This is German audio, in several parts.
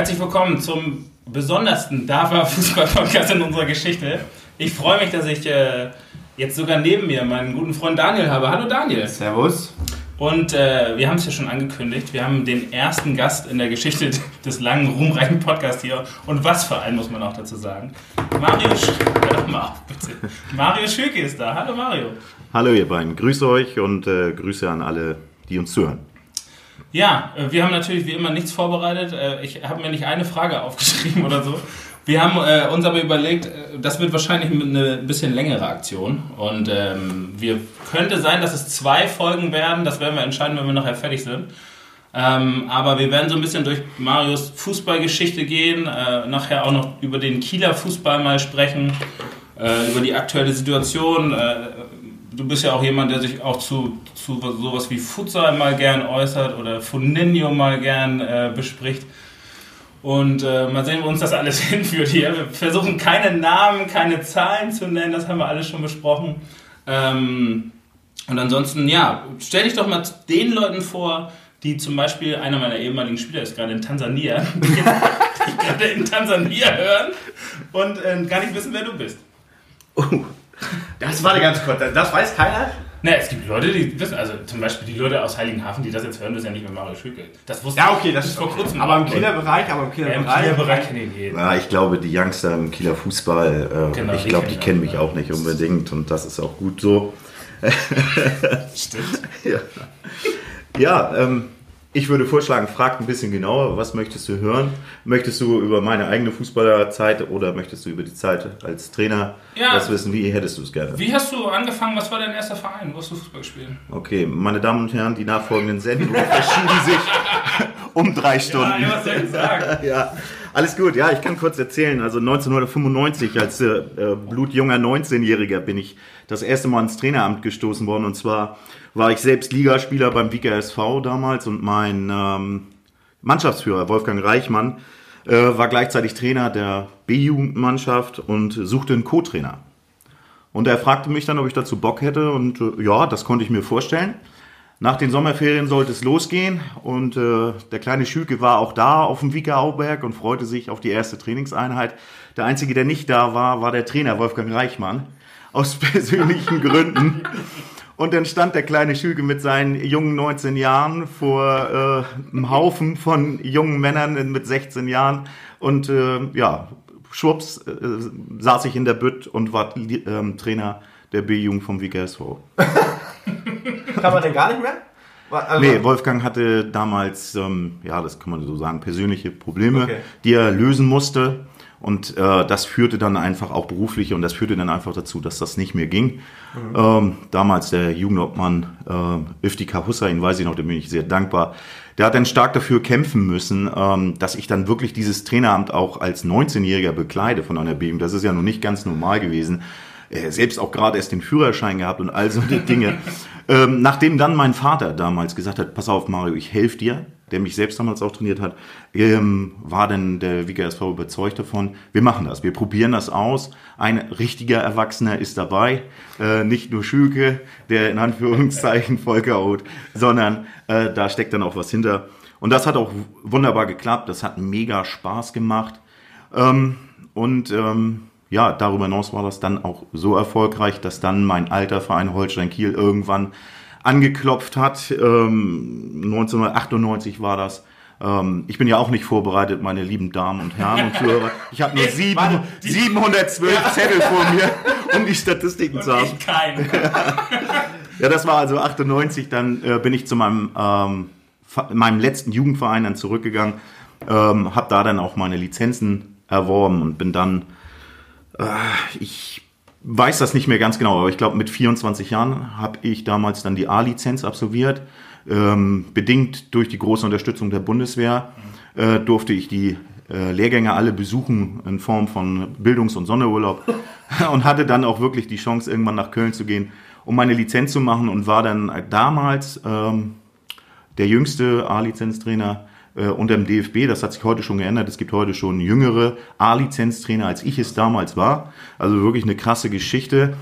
Herzlich willkommen zum besondersten DAFA Fußball-Podcast in unserer Geschichte. Ich freue mich, dass ich äh, jetzt sogar neben mir meinen guten Freund Daniel habe. Hallo Daniel. Servus. Und äh, wir haben es ja schon angekündigt, wir haben den ersten Gast in der Geschichte des langen, ruhmreichen Podcasts hier. Und was für einen, muss man auch dazu sagen. Mario, Sch mal auf, bitte. Mario Schülke ist da. Hallo Mario. Hallo ihr beiden, grüße euch und äh, Grüße an alle, die uns zuhören. Ja, äh, wir haben natürlich wie immer nichts vorbereitet. Äh, Ich habe mir nicht eine Frage aufgeschrieben oder so. Wir haben äh, uns aber überlegt, äh, das wird wahrscheinlich eine bisschen längere Aktion. Und ähm, wir könnte sein, dass es zwei Folgen werden. Das werden wir entscheiden, wenn wir nachher fertig sind. Ähm, aber wir werden so ein bisschen durch Marios Fußballgeschichte gehen, äh, nachher auch noch über den Kieler Fußball mal sprechen, äh, über die aktuelle Situation. Du bist ja auch jemand, der sich auch zu, zu sowas wie Futsal mal gern äußert oder Funinho mal gern äh, bespricht. Und äh, mal sehen, wo uns das alles hinführt hier. Wir versuchen keine Namen, keine Zahlen zu nennen, das haben wir alles schon besprochen. Ähm, und ansonsten, ja, stell dich doch mal den Leuten vor, die zum Beispiel, einer meiner ehemaligen Spieler ist gerade in Tansania, die gerade in Tansania hören und äh, gar nicht wissen, wer du bist. Oh, das war ganz kurz. Das weiß keiner? Ne, es gibt Leute, die wissen, also zum Beispiel die Leute aus Heiligenhafen, die das jetzt hören, wissen ja nicht mehr Mario Schülke. Das wusste Ja, okay, das ist vor kurzem. Aber im. Kieler Bereich, aber im Kieler ja, im Bereich. Kieler Bereich jeden. Ja, ich glaube, die Youngster im Kieler Fußball, äh, Genau, ich glaube, kennen die kennen mich auch nicht unbedingt und das ist auch gut so. Stimmt. Ja, ja ähm, ich würde vorschlagen, frag ein bisschen genauer, was möchtest du hören? Möchtest du über meine eigene Fußballerzeit oder möchtest du über die Zeit als Trainer Ja. was wissen? Wie hättest du es gerne? Wie hast du angefangen? Was war dein erster Verein? Wo hast du Fußball gespielt? Okay, meine Damen und Herren, die nachfolgenden Sendungen verschieben sich um drei Stunden. was soll ich sagen? Ja, alles gut. Ja, ich kann kurz erzählen. Also 1995 als äh, blutjunger 19-Jähriger bin ich das erste Mal ins Traineramt gestoßen worden. Und zwar war ich selbst Ligaspieler beim Wieker SV damals und mein ähm, Mannschaftsführer Wolfgang Reichmann äh, war gleichzeitig Trainer der B-Jugendmannschaft und suchte einen Co-Trainer. Und er fragte mich dann, ob ich dazu Bock hätte und äh, ja, das konnte ich mir vorstellen. Nach den Sommerferien sollte es losgehen und äh, der kleine Schülke war auch da auf dem Wiekerauberg und freute sich auf die erste Trainingseinheit. Der Einzige, der nicht da war, war der Trainer Wolfgang Reichmann aus persönlichen Gründen. Und dann stand der kleine Schülke mit seinen jungen 19 Jahren vor äh, einem Haufen von jungen Männern mit 16 Jahren und äh, ja, schwupps äh, saß ich in der Bütt und war ähm, Trainer der B-Jugend vom Wieker SV. Kann man denn gar nicht mehr? Also, Nee, Wolfgang hatte damals, ähm, ja, das kann man so sagen, persönliche Probleme, Okay. die er lösen musste. Und äh, das führte dann einfach auch beruflich und das führte dann einfach dazu, dass das nicht mehr ging. Ähm, damals der Jugendobmann äh, Iftikar Hussein, weiß ich noch, dem bin ich sehr dankbar. Der hat dann stark dafür kämpfen müssen, ähm, dass ich dann wirklich dieses Traineramt auch als 19-Jähriger bekleide von einer BM. Das ist ja noch nicht ganz normal gewesen. Äh, selbst auch gerade erst den Führerschein gehabt und all so die Dinge. ähm, nachdem dann mein Vater damals gesagt hat, pass auf Mario, ich helfe dir, der mich selbst damals auch trainiert hat, ähm, war dann der WGSV überzeugt davon, wir machen das, wir probieren das aus. Ein richtiger Erwachsener ist dabei, äh, nicht nur Schülke, der in Anführungszeichen Volker haut, sondern äh, da steckt dann auch was hinter. Und das hat auch wunderbar geklappt, das hat mega Spaß gemacht. Ähm, und ähm, ja, darüber hinaus war das dann auch so erfolgreich, dass dann mein alter Verein Holstein Kiel irgendwann angeklopft hat. Ähm, 1998 war das. Ähm, ich bin ja auch nicht vorbereitet, meine lieben Damen und Herren und Zuhörer. Ich habe nur sieben, warte, 712 Zettel vor mir, um die Statistiken zu haben. Ich kein. Ja, das war also 98, dann äh, bin ich zu meinem, ähm, meinem letzten Jugendverein dann zurückgegangen, ähm, habe da dann auch meine Lizenzen erworben und bin dann, ich weiß das nicht mehr ganz genau, aber ich glaube mit 24 Jahren habe ich damals dann die A-Lizenz absolviert. Ähm, bedingt durch die große Unterstützung der Bundeswehr äh, durfte ich die äh, Lehrgänge alle besuchen in Form von Bildungs- und Sonderurlaub und hatte dann auch wirklich die Chance, irgendwann nach Köln zu gehen, um meine Lizenz zu machen und war dann damals ähm, der jüngste A-Lizenztrainer äh, unter dem DFB. Das hat sich heute schon geändert. Es gibt heute schon jüngere A-Lizenztrainer, als ich es damals war. Also wirklich eine krasse Geschichte.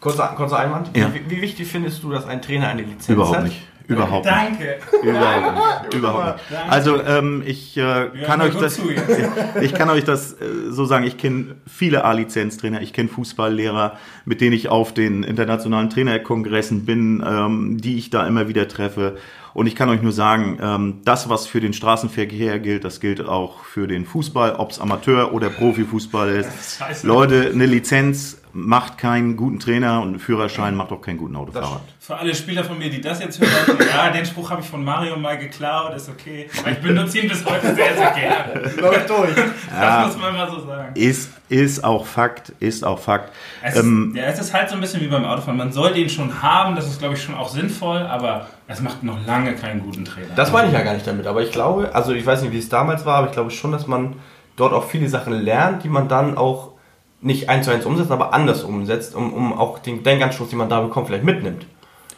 Kurzer, kurzer Einwand. Ja. Wie, wie wichtig findest du, dass ein Trainer eine Lizenz Überhaupt hat? nicht. Überhaupt nicht. Danke. Überhaupt nicht. Überhaupt nicht. Also ähm, ich äh, kann euch das, ich kann euch das äh, so sagen. Ich kenne viele A-Lizenz-Trainer, ich kenne Fußballlehrer, mit denen ich auf den internationalen Trainerkongressen bin, ähm, die ich da immer wieder treffe. Und ich kann euch nur sagen, ähm, das, was für den Straßenverkehr gilt, das gilt auch für den Fußball, ob es Amateur oder Profifußball ist. Leute, eine Lizenz macht keinen guten Trainer und ein Führerschein macht auch keinen guten Autofahrer. Für alle Spieler von mir, die das jetzt hören, ja, den Spruch habe ich von Mario mal geklaut, ist okay. Aber ich benutze ihn bis heute sehr, sehr gerne. Läuft durch. Das muss man mal so sagen. Ist, ist auch Fakt, ist auch Fakt. Es, Ähm, ist, ja, es ist halt so ein bisschen wie beim Autofahren. Man soll den schon haben, das ist, glaube ich, schon auch sinnvoll, aber es macht noch lange keinen guten Trainer. Das meine ich ja gar nicht damit, aber ich glaube, also ich weiß nicht, wie es damals war, aber ich glaube schon, dass man dort auch viele Sachen lernt, die man dann auch nicht eins zu eins umsetzt, aber anders umsetzt, um, um auch den Denkanstoß, den man da bekommt, vielleicht mitnimmt.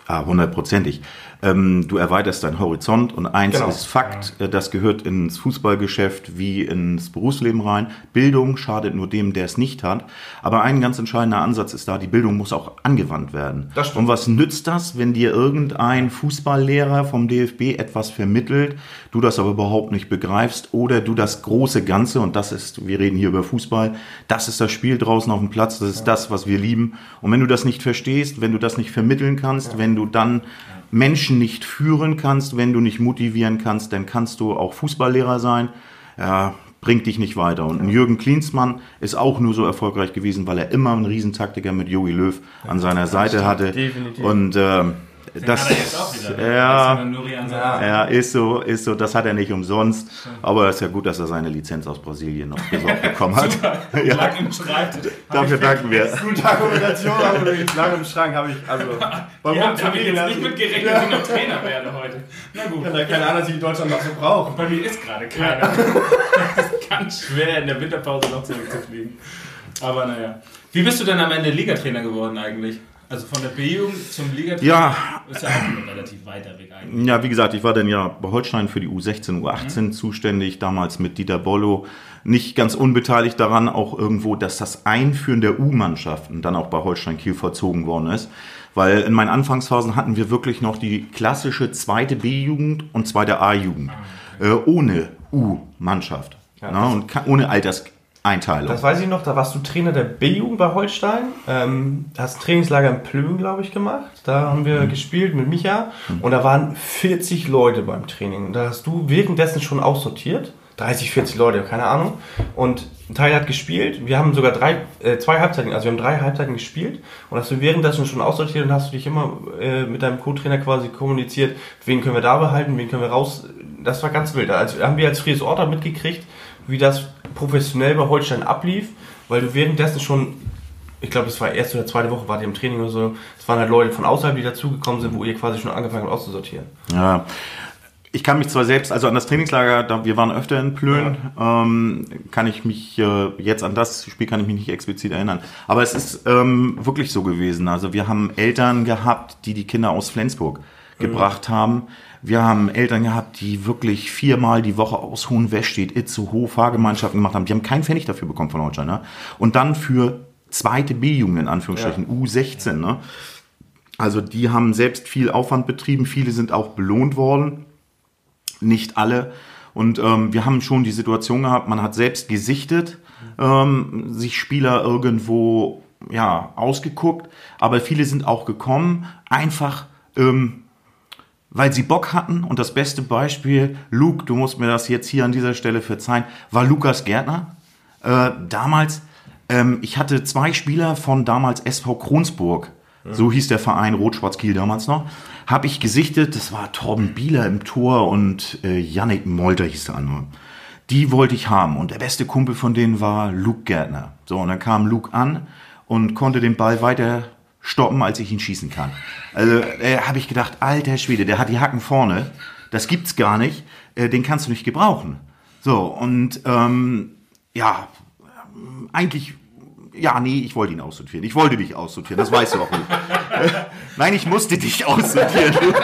Ah, hundertprozentig. Ähm, du erweiterst deinen Horizont und eins Genau. ist Fakt, äh, das gehört ins Fußballgeschäft wie ins Berufsleben rein. Bildung schadet nur dem, der es nicht hat. Aber ein ganz entscheidender Ansatz ist da, die Bildung muss auch angewandt werden. Das stimmt. und was nützt das, wenn dir irgendein Fußballlehrer vom DFB etwas vermittelt, du das aber überhaupt nicht begreifst oder du das große Ganze, und das ist, wir reden hier über Fußball, das ist das Spiel draußen auf dem Platz, das ist das, was wir lieben. Und wenn du das nicht verstehst, wenn du das nicht vermitteln kannst, wenn du dann Menschen nicht führen kannst, wenn du nicht motivieren kannst, dann kannst du auch Fußballlehrer sein. Ja, bringt dich nicht weiter. Und ein Jürgen Klinsmann ist auch nur so erfolgreich gewesen, weil er immer einen Riesentaktiker mit Jogi Löw an seiner Seite hatte. definitiv. Und ähm, Den das, hat er jetzt auch wieder. ne? ja, ja, ist so, ist so. Das hat er nicht umsonst. Aber es ist ja gut, dass er seine Lizenz aus Brasilien noch besorgt bekommen hat. Ja. Lag im. Hab Dafür ich danken wir. Gute Argumentation, aber lange im Schrank habe ich. Also, warum Ja, da habe ich jetzt nicht mit gerechnet, dass ich noch Trainer werde heute. Na gut. Ja, keine Ahnung, dass ich in Deutschland noch so brauche. Bei mir ist gerade keiner. Das ist ganz schwer, in der Winterpause noch zurückzufliegen. Aber naja. Wie bist du denn am Ende Ligatrainer geworden eigentlich? Also von der B-Jugend zum Ligatrainer Ja. ist ja auch relativ weiter Weg eigentlich. Ja, wie gesagt, ich war dann ja bei Holstein für die U16, U18 zuständig, damals mit Dieter Bollo. Nicht ganz unbeteiligt daran, auch irgendwo, dass das Einführen der U-Mannschaften dann auch bei Holstein Kiel vollzogen worden ist. Weil in meinen Anfangsphasen hatten wir wirklich noch die klassische zweite B-Jugend und zweite A-Jugend. Äh, ohne U-Mannschaft. Na, und ka- ohne Alterseinteilung. Das weiß ich noch, da warst du Trainer der B-Jugend bei Holstein. Ähm, hast ein Trainingslager in Plön, glaube ich, gemacht. Da haben wir gespielt mit Micha. Und da waren 40 Leute beim Training. Und da hast du währenddessen schon aussortiert. 30, 40 Leute, keine Ahnung. Und ein Teil hat gespielt. Wir haben sogar drei, äh, zwei Halbzeiten, also wir haben drei Halbzeiten gespielt. Und hast du währenddessen schon aussortiert und hast du dich immer äh, mit deinem Co-Trainer quasi kommuniziert, wen können wir da behalten, wen können wir raus. Das war ganz wild. Also haben wir als Fries Orter mitgekriegt, wie das professionell bei Holstein ablief, weil du währenddessen schon, ich glaube, es war erste oder zweite Woche, wart ihr im Training oder so, es waren halt Leute von außerhalb, die dazugekommen sind, wo ihr quasi schon angefangen habt auszusortieren. Ja. Ich kann mich zwar selbst, also an das Trainingslager, da, wir waren öfter in Plön, ähm, kann ich mich äh, jetzt an das Spiel kann ich mich nicht explizit erinnern. Aber es ist ähm, wirklich so gewesen. Also wir haben Eltern gehabt, die die Kinder aus Flensburg gebracht haben. Wir haben Eltern gehabt, die wirklich viermal die Woche aus Hohenwestedt, Itzehoe, Fahrgemeinschaften gemacht haben. Die haben keinen Pfennig dafür bekommen von Holstein. Ne? Und dann für zweite B-Jugend in Anführungsstrichen, U16. Ne? Also die haben selbst viel Aufwand betrieben. Viele sind auch belohnt worden nicht alle. Und ähm, wir haben schon die Situation gehabt, man hat selbst gesichtet, ähm, sich Spieler irgendwo ja, ausgeguckt, aber viele sind auch gekommen, einfach ähm, weil sie Bock hatten. Und das beste Beispiel, Luke, du musst mir das jetzt hier an dieser Stelle verzeihen, war Lukas Gärtner. Äh, damals, ähm, ich hatte zwei Spieler von damals SV Kronsburg, so hieß der Verein Rot-Schwarz-Kiel damals noch, habe ich gesichtet, das war Torben Bieler im Tor und äh, Yannick Molter hieß der andere. Die wollte ich haben und der beste Kumpel von denen war Luke Gärtner. So, und dann kam Luke an und konnte den Ball weiter stoppen, als ich ihn schießen kann. Also äh, habe ich gedacht, alter Schwede, der hat die Hacken vorne, das gibt's gar nicht, äh, den kannst du nicht gebrauchen. So, und ähm, ja, eigentlich, ja, nee, ich wollte ihn aussortieren. Ich wollte dich aussortieren, das weißt du auch nicht. Nein, ich musste dich aussortieren.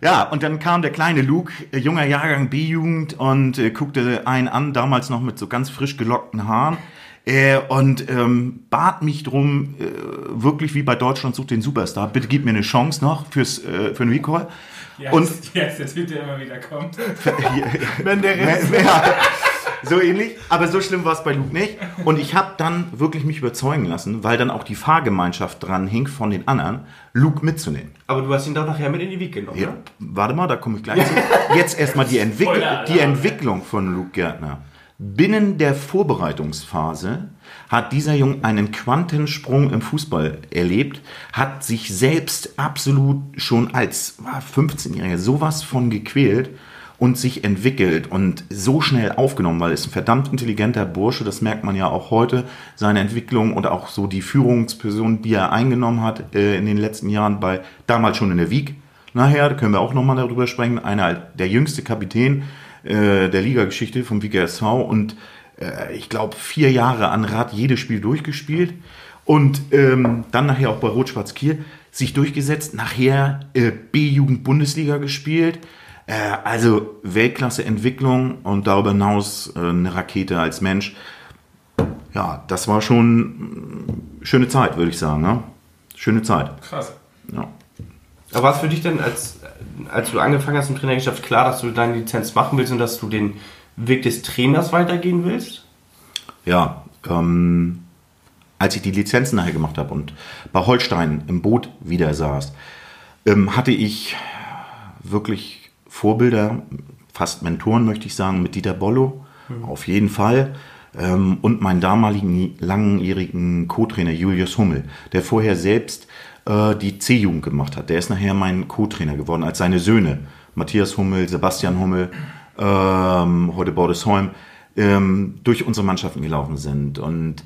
Ja, und dann kam der kleine Luke, äh, junger Jahrgang B-Jugend und äh, guckte einen an, damals noch mit so ganz frisch gelockten Haaren. Äh, und ähm, bat mich drum, äh, wirklich wie bei Deutschland sucht den Superstar, bitte gib mir eine Chance noch fürs, äh, für den Recall. Ja, Und- und yes, der Typ, der immer wieder kommt. Menderes. ja, so ähnlich, aber so schlimm war es bei Luke nicht. Und ich habe dann wirklich mich überzeugen lassen, weil dann auch die Fahrgemeinschaft dran hing von den anderen, Luke mitzunehmen. Aber du hast ihn doch nachher mit in die Wieg genommen, Ja, ne? warte mal, da komme ich gleich zu. Jetzt erstmal die, Entwick die Entwicklung von Luke Gärtner. Binnen der Vorbereitungsphase hat dieser Junge einen Quantensprung im Fußball erlebt, hat sich selbst absolut schon als ah, 15-Jähriger sowas von gequält und sich entwickelt und so schnell aufgenommen, weil er ist ein verdammt intelligenter Bursche, das merkt man ja auch heute, seine Entwicklung und auch so die Führungsperson, die er eingenommen hat äh, in den letzten Jahren bei, damals schon in der Wieg, nachher, da können wir auch nochmal darüber sprechen, einer der jüngste Kapitän äh, der Ligageschichte vom WGSV und äh, ich glaube vier Jahre an Rad jedes Spiel durchgespielt und ähm, dann nachher auch bei Rot-Schwarz Kiel sich durchgesetzt, nachher äh, B-Jugend-Bundesliga gespielt, äh, also Weltklasse-Entwicklung und darüber hinaus äh, eine Rakete als Mensch. Ja, das war schon mm, schöne Zeit, würde ich sagen. Ne? Schöne Zeit. Krass. Ja. Aber war es für dich denn, als, als du angefangen hast im Trainergeschäft, klar, dass du deine Lizenz machen willst und dass du den Weg des Trainers weitergehen willst? Ja, ähm, als ich die Lizenzen nachher gemacht habe und bei Holstein im Boot wieder saß, ähm, hatte ich wirklich Vorbilder, fast Mentoren möchte ich sagen, mit Dieter Bollo, auf jeden Fall. Ähm, und meinen damaligen langjährigen Co-Trainer Julius Hummel, der vorher selbst äh, die C-Jugend gemacht hat. Der ist nachher mein Co-Trainer geworden, als seine Söhne, Matthias Hummel, Sebastian Hummel, ähm, heute Bordesholm, ähm, durch unsere Mannschaften gelaufen sind. Und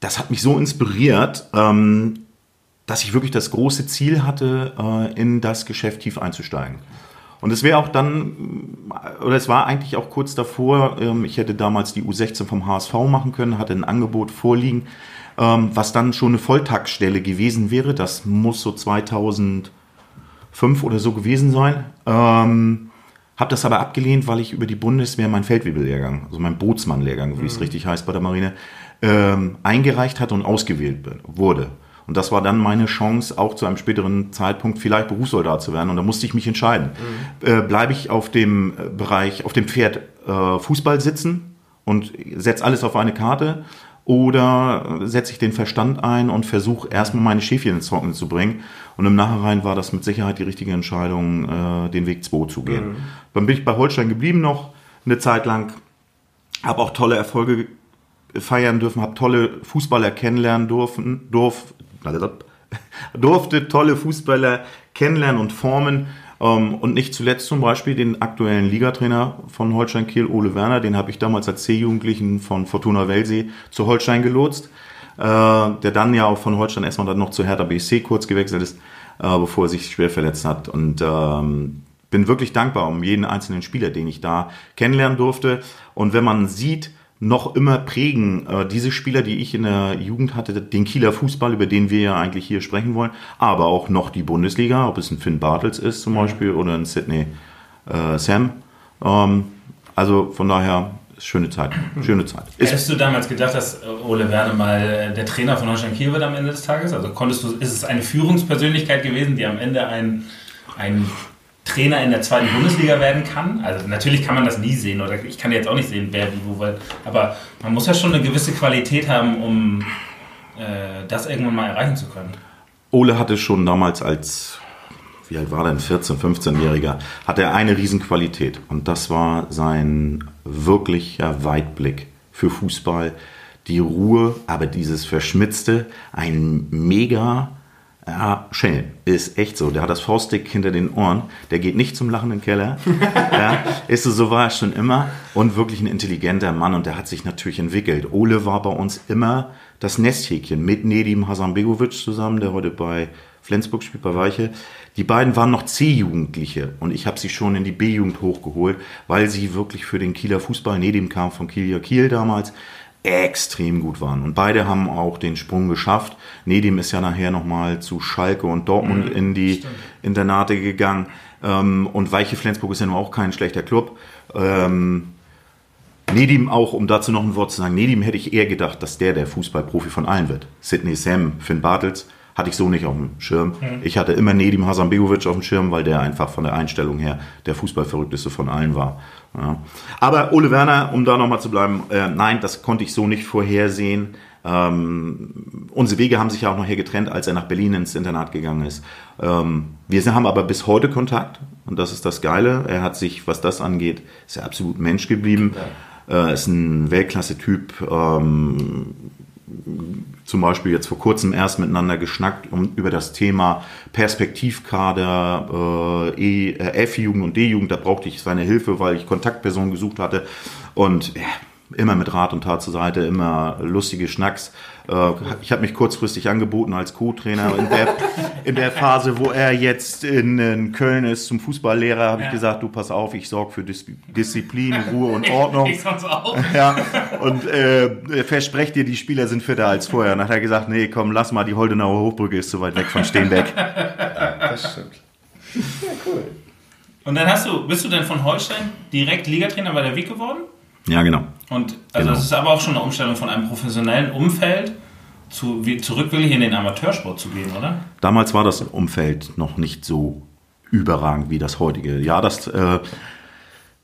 das hat mich so inspiriert, ähm, dass ich wirklich das große Ziel hatte, äh, in das Geschäft tief einzusteigen. Und es wäre auch dann, oder es war eigentlich auch kurz davor, ähm, ich hätte damals die U16 vom HSV machen können, hatte ein Angebot vorliegen, ähm, was dann schon eine Volltaktstelle gewesen wäre. Das muss so 2005 oder so gewesen sein. Ähm, habe das aber abgelehnt, weil ich über die Bundeswehr meinen Feldwebellehrgang, also meinen Bootsmannlehrgang, wie es richtig heißt bei der Marine, ähm, eingereicht hatte und ausgewählt wurde. Und das war dann meine Chance, auch zu einem späteren Zeitpunkt vielleicht Berufssoldat zu werden. Und da musste ich mich entscheiden. Äh, Bleibe ich auf dem äh, Bereich, auf dem Pferd äh, Fußball sitzen und setze alles auf eine Karte oder setze ich den Verstand ein und versuche erstmal meine Schäfchen ins Trockene zu bringen. Und im Nachhinein war das mit Sicherheit die richtige Entscheidung, äh, den Weg 2 zu gehen. Dann bin ich bei Holstein geblieben noch eine Zeit lang, habe auch tolle Erfolge feiern dürfen, habe tolle Fußballer kennenlernen dürfen, durf, durfte tolle Fußballer kennenlernen und formen. Ähm, und nicht zuletzt zum Beispiel den aktuellen Ligatrainer von Holstein Kiel, Ole Werner, den habe ich damals als C-Jugendlichen von Fortuna Welsee zu Holstein gelotst, äh, der dann ja auch von Holstein erstmal dann noch zu Hertha BSC kurz gewechselt ist, äh, bevor er sich schwer verletzt hat. Und ähm, bin wirklich dankbar um jeden einzelnen Spieler, den ich da kennenlernen durfte. Und wenn man sieht, noch immer prägen äh, diese Spieler, die ich in der Jugend hatte, den Kieler Fußball, über den wir ja eigentlich hier sprechen wollen, aber auch noch die Bundesliga, ob es ein Finn Bartels ist zum Beispiel oder ein Sydney äh, Sam. Ähm, also von daher schöne Zeit, schöne Zeit. Ist, Hättest du damals gedacht, dass äh, Ole Werner mal äh, der Trainer von Holstein Kiel wird am Ende des Tages? Also konntest du, ist es eine Führungspersönlichkeit gewesen, die am Ende ein, ein Trainer in der zweiten Bundesliga werden kann? Also natürlich kann man das nie sehen oder ich kann jetzt auch nicht sehen, wer wie wo, weil, aber man muss ja schon eine gewisse Qualität haben, um äh, das irgendwann mal erreichen zu können. Ole hatte schon damals als, wie alt war denn, 14-, 15-Jähriger, hatte er eine Riesenqualität. Und das war sein wirklicher Weitblick für Fußball. Die Ruhe, aber dieses Verschmitzte, ein mega ja, Schelm. Ist echt so. Der hat das Faustdick hinter den Ohren. Der geht nicht zum lachenden Keller. ja, ist so, so war er schon immer. Und wirklich ein intelligenter Mann. Und der hat sich natürlich entwickelt. Ole war bei uns immer das Nesthäkchen mit Nedim Hasanbegovic zusammen, der heute bei Flensburg spielt, bei Weiche. Die beiden waren noch C-Jugendliche. Und ich habe sie schon in die B-Jugend hochgeholt, weil sie wirklich für den Kieler Fußball, Nedim kam von Kiel Kiel damals, extrem gut waren. Und beide haben auch den Sprung geschafft. Nedim ist ja nachher nochmal zu Schalke und Dortmund in die Internate gegangen. Ähm, und Weiche Flensburg ist ja nun auch kein schlechter Club. Ähm, Nedim auch, um dazu noch ein Wort zu sagen, Nedim hätte ich eher gedacht, dass der der Fußballprofi von allen wird. Sidney Sam, Finn Bartels, hatte ich so nicht auf dem Schirm. Ich hatte immer Nedim Hasanbegovic auf dem Schirm, weil der einfach von der Einstellung her der Fußballverrückteste von allen war. Ja. Aber Ole Werner, um da nochmal zu bleiben, äh, nein, das konnte ich so nicht vorhersehen. Ähm, unsere Wege haben sich ja auch nachher getrennt, als er nach Berlin ins Internat gegangen ist. Ähm, wir haben aber bis heute Kontakt und das ist das Geile. Er hat sich, was das angeht, ist er absolut Mensch geblieben. Ja. Äh, ist ein Weltklasse-Typ. Ähm, zum Beispiel jetzt vor kurzem erst miteinander geschnackt um, über das Thema Perspektivkader, äh, e, äh, F-Jugend und D-Jugend. Da brauchte ich seine Hilfe, weil ich Kontaktpersonen gesucht hatte. Und ja, immer mit Rat und Tat zur Seite, immer lustige Schnacks. Äh, ich habe mich kurzfristig angeboten als Co-Trainer in der, in der Phase, wo er jetzt in, in Köln ist zum Fußballlehrer, habe ja. ich gesagt, du pass auf, ich sorge für Dis Disziplin, Ruhe und Ordnung. Ich, ich auch. Ja, und äh, verspreche dir, die Spieler sind fitter als vorher. Und dann hat er gesagt, nee, komm, lass mal, die Holdenauer Hochbrücke ist zu weit weg von Steenbeck. Ja, das stimmt. Ja, cool. Und dann hast du, bist du denn von Holstein direkt Ligatrainer bei der WIG geworden? Ja, genau. Und also genau. es ist aber auch schon eine Umstellung von einem professionellen Umfeld zu, wie, zurück wirklich in den Amateursport zu gehen, oder? Damals war das Umfeld noch nicht so überragend wie das heutige. Ja, das äh,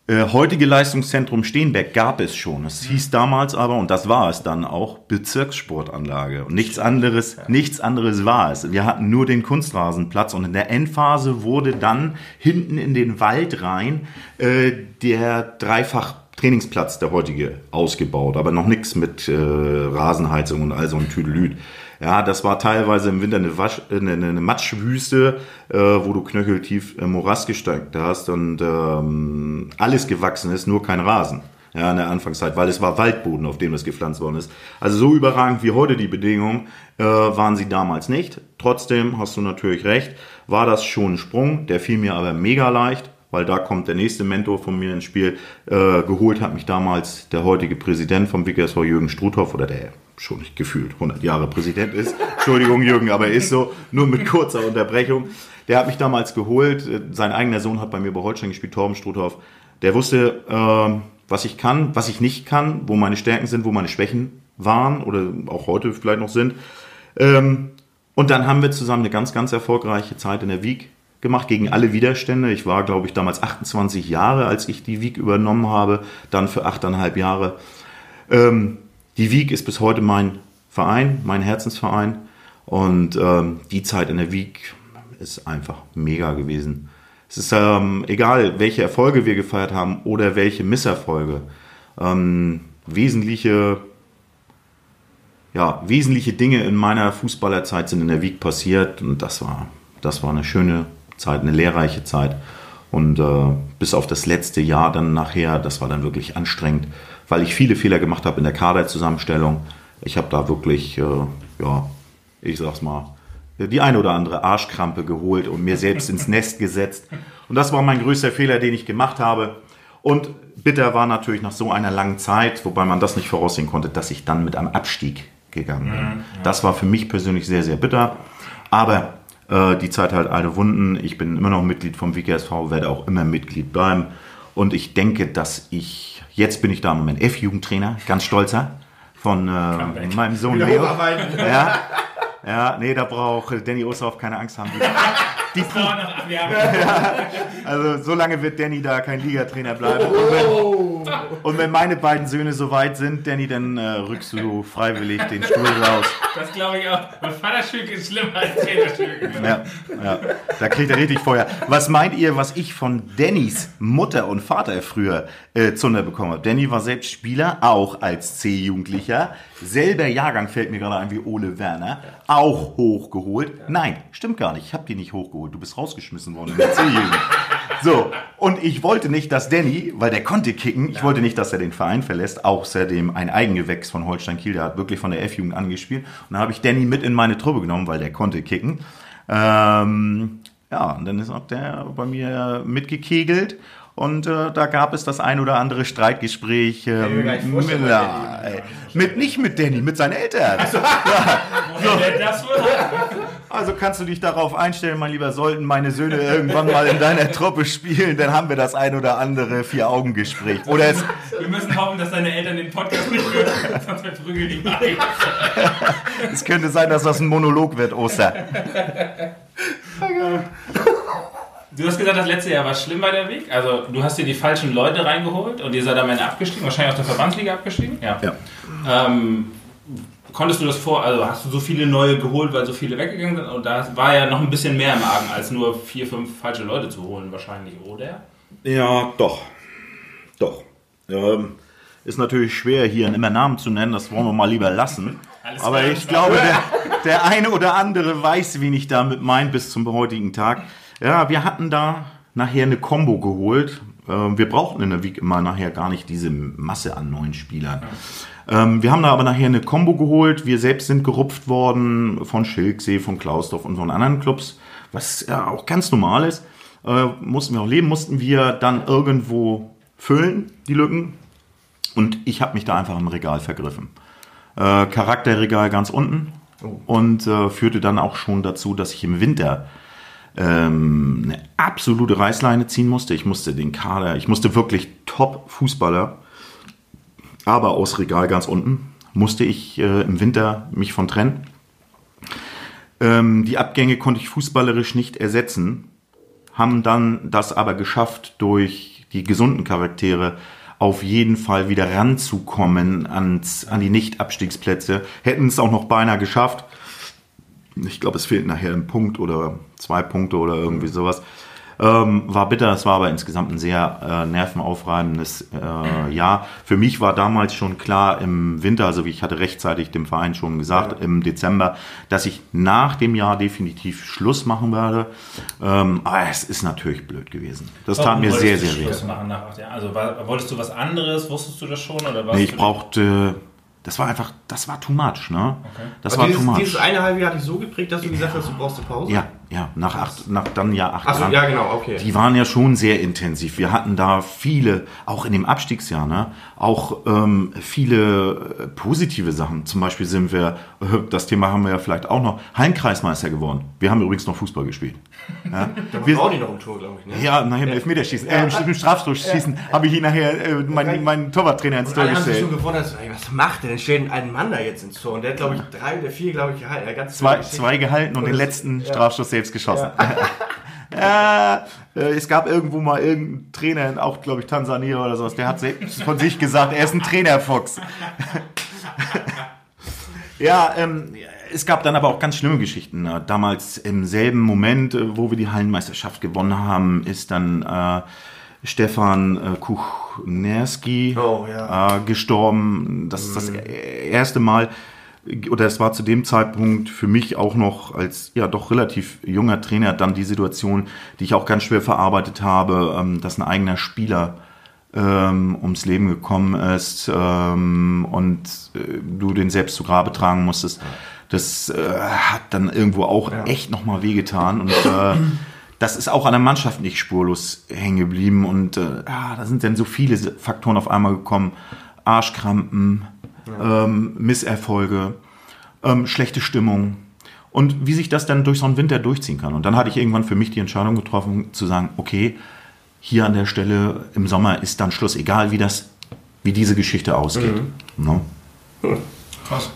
äh, heutige Leistungszentrum Steenbeck gab es schon. Es hieß damals aber, und das war es dann auch, Bezirkssportanlage. Und nichts anderes, nichts anderes war es. Wir hatten nur den Kunstrasenplatz und in der Endphase wurde dann hinten in den Wald rein äh, der dreifach Trainingsplatz, der heutige, ausgebaut, aber noch nichts mit äh, Rasenheizung und all so ein Tüdelüt. Ja, das war teilweise im Winter eine, Wasch, äh, eine, eine Matschwüste, äh, wo du knöcheltief im Morast gesteckt hast und ähm, alles gewachsen ist, nur kein Rasen. Ja, in der Anfangszeit, weil es war Waldboden, auf dem das gepflanzt worden ist. Also so überragend wie heute die Bedingungen äh, waren sie damals nicht. Trotzdem hast du natürlich recht, war das schon ein Sprung, der fiel mir aber mega leicht weil da kommt der nächste Mentor von mir ins Spiel. Äh, geholt hat mich damals der heutige Präsident vom WKSV, Jürgen Struthoff, oder der schon nicht gefühlt 100 Jahre Präsident ist. Entschuldigung, Jürgen, aber er ist so, nur mit kurzer Unterbrechung. Der hat mich damals geholt. Sein eigener Sohn hat bei mir bei Holstein gespielt, Torben Struthoff. Der wusste, äh, was ich kann, was ich nicht kann, wo meine Stärken sind, wo meine Schwächen waren oder auch heute vielleicht noch sind. Ähm, und dann haben wir zusammen eine ganz, ganz erfolgreiche Zeit in der Wieg gemacht gegen alle Widerstände. Ich war, glaube ich, damals 28 Jahre, als ich die Wieg übernommen habe, dann für achteinhalb Jahre. Ähm, die Wieg ist bis heute mein Verein, mein Herzensverein. Und ähm, die Zeit in der Wieg ist einfach mega gewesen. Es ist ähm, egal, welche Erfolge wir gefeiert haben oder welche Misserfolge. Ähm, wesentliche, ja, wesentliche Dinge in meiner Fußballerzeit sind in der Wieg passiert und das war, das war eine schöne Zeit, eine lehrreiche Zeit. Und äh, bis auf das letzte Jahr dann nachher, das war dann wirklich anstrengend, weil ich viele Fehler gemacht habe in der Kaderzusammenstellung. Ich habe da wirklich, äh, ja, ich sag's mal, die eine oder andere Arschkrampe geholt und mir selbst ins Nest gesetzt. Und das war mein größter Fehler, den ich gemacht habe. Und bitter war natürlich nach so einer langen Zeit, wobei man das nicht voraussehen konnte, dass ich dann mit einem Abstieg gegangen bin. Das war für mich persönlich sehr, sehr bitter. Aber äh, die Zeit halt alle Wunden. Ich bin immer noch Mitglied vom WKSV, werde auch immer Mitglied bleiben. Und ich denke, dass ich, jetzt bin ich da im Moment F-Jugendtrainer, ganz stolzer, von äh, meinem Sohn Leo. Ja, ja, nee, da braucht Danny Ossoff keine Angst haben. Die, die ja, also so lange wird Danny da kein Ligatrainer bleiben. Und wenn, und wenn, meine beiden Söhne so weit sind, Danny, dann äh, rückst du freiwillig den Stuhl raus. Das glaube ich auch. Mein Vaterstück ist schlimmer als Trainerstück. Ja, ja, da kriegt er richtig Feuer. Was meint ihr, was ich von Dannys Mutter und Vater früher äh, Zunder bekommen habe? Danny war selbst Spieler, auch als C-Jugendlicher. Selber Jahrgang fällt mir gerade ein wie Ole Werner. Auch hochgeholt. Nein, stimmt gar nicht. Ich habe die nicht hochgeholt. Du bist rausgeschmissen worden in der C-Jugend. So, und ich wollte nicht, dass Danny, weil der konnte kicken, ich wollte nicht, dass er den Verein verlässt, außerdem ein Eigengewächs von Holstein Kiel, der hat wirklich von der F-Jugend angespielt. Und dann habe ich Danny mit in meine Truppe genommen, weil der konnte kicken. Ähm, ja, und dann ist auch der bei mir mitgekegelt. Und äh, da gab es das ein oder andere Streitgespräch äh, mit, mit, mit, nicht mit Danny, mit seinen Eltern. Also, ja. so. das Also kannst du dich darauf einstellen, mein Lieber, sollten meine Söhne irgendwann mal in deiner Truppe spielen, dann haben wir das ein oder andere Vier-Augen-Gespräch. Oder es, Wir müssen hoffen, dass deine Eltern den Podcast nicht hören, sonst verprügeln die beide. es könnte sein, dass das ein Monolog wird, Oster. Du hast gesagt, das letzte Jahr war schlimm bei der Weg. Also du hast dir die falschen Leute reingeholt und ihr seid am Ende abgestiegen, wahrscheinlich aus der Verbandsliga abgestiegen. Ja. Ja. Ähm, konntest du das vor, also hast du so viele neue geholt, weil so viele weggegangen sind? Und da war ja noch ein bisschen mehr im Argen, als nur vier, fünf falsche Leute zu holen wahrscheinlich, oder? Ja, doch. Doch. Ähm, ist natürlich schwer, hier immer Namen zu nennen, das wollen wir mal lieber lassen. Alles Aber ich glaube, der, der eine oder andere weiß, wen ich damit meine bis zum heutigen Tag. Ja, wir hatten da nachher eine Combo geholt. Ähm, wir brauchten in der Week immer nachher gar nicht diese Masse an neuen Spielern. Ähm, wir haben da aber nachher eine Combo geholt. Wir selbst sind gerupft worden von Schilksee, von Klausdorf und von anderen Clubs, was ja auch ganz normal ist. Äh, mussten wir auch leben, mussten wir dann irgendwo füllen, die Lücken. Und ich habe mich da einfach im Regal vergriffen. Äh, Charakterregal ganz unten und äh, führte dann auch schon dazu, dass ich im Winter ähm, eine absolute Reißleine ziehen musste. Ich musste den Kader, ich musste wirklich Top-Fußballer, aber aus Regal ganz unten musste ich äh, im Winter mich von trennen. Ähm, die Abgänge konnte ich fußballerisch nicht ersetzen, haben dann das aber geschafft, durch die gesunden Charaktere auf jeden Fall wieder ranzukommen ans, an die Nicht-Abstiegsplätze. Hätten es auch noch beinahe geschafft. Ich glaube, es fehlt nachher ein Punkt oder zwei Punkte oder irgendwie sowas. Ähm, war bitter, es war aber insgesamt ein sehr äh, nervenaufreibendes äh, Jahr. Für mich war damals schon klar im Winter, also wie ich hatte rechtzeitig dem Verein schon gesagt, im Dezember, dass ich nach dem Jahr definitiv Schluss machen werde. Ähm, aber es ist natürlich blöd gewesen. Das tat mir sehr, sehr weh. Also war, wolltest du was anderes? Wusstest du das schon? Oder Nee, ich brauchte, das war einfach, das war too much, ne? Das Aber war too dieses, much. dieses eine halbe Jahr hat dich so geprägt, dass du gesagt hast, du brauchst eine Pause? Ja, ja, nach acht, nach dann ja acht Achso, Jahren. ja, genau, okay. Die waren ja schon sehr intensiv. Wir hatten da viele, auch in dem Abstiegsjahr, ne, auch ähm, viele äh, positive Sachen. Zum Beispiel sind wir, das Thema haben wir ja vielleicht auch noch, Hallenkreismeister geworden. Wir haben übrigens noch Fußball gespielt. Ja, da wir, war die noch im Tor, glaube ich. Ne? ja nachher im Elfmeterschießen, äh, im- im Strafstoßschießen habe ich ihn nachher äh, meinen, meinen Torwarttrainer ins Und Tor alle haben sich gestellt. schon gewundert, was macht der denn? Stellt einen Mann da jetzt ins Tor. Und der hat, glaube ich, drei oder vier, glaube ich, gehalten. Hat ganz Zwei, zwei gehalten und den das- letzten ja. Strafstoß selbst geschossen. Ja, äh, es gab irgendwo mal irgendeinen Trainer, auch glaube ich Tansania oder sowas, der hat von sich gesagt, er ist ein Trainerfuchs. ja, ähm, es gab dann aber auch ganz schlimme Geschichten. Äh, Damals im selben Moment, äh, wo wir die Hallenmeisterschaft gewonnen haben, ist dann äh, Stefan äh, Kuchnerski Oh, ja. äh, gestorben. Das ist das erste Mal, oder es war zu dem Zeitpunkt für mich auch noch als ja doch relativ junger Trainer dann die Situation, die ich auch ganz schwer verarbeitet habe, ähm, dass ein eigener Spieler ähm, ums Leben gekommen ist ähm, und äh, du den selbst zu Grabe tragen musstest. Das äh, hat dann irgendwo auch echt nochmal wehgetan und äh, das ist auch an der Mannschaft nicht spurlos hängen geblieben und äh, ja, da sind dann so viele Faktoren auf einmal gekommen. Arschkrampen, ähm, Misserfolge, ähm, schlechte Stimmung und wie sich das dann durch so einen Winter durchziehen kann. Und dann hatte ich irgendwann für mich die Entscheidung getroffen, zu sagen, okay, hier an der Stelle im Sommer ist dann Schluss, egal wie das, wie diese Geschichte ausgeht. Ne? Krass.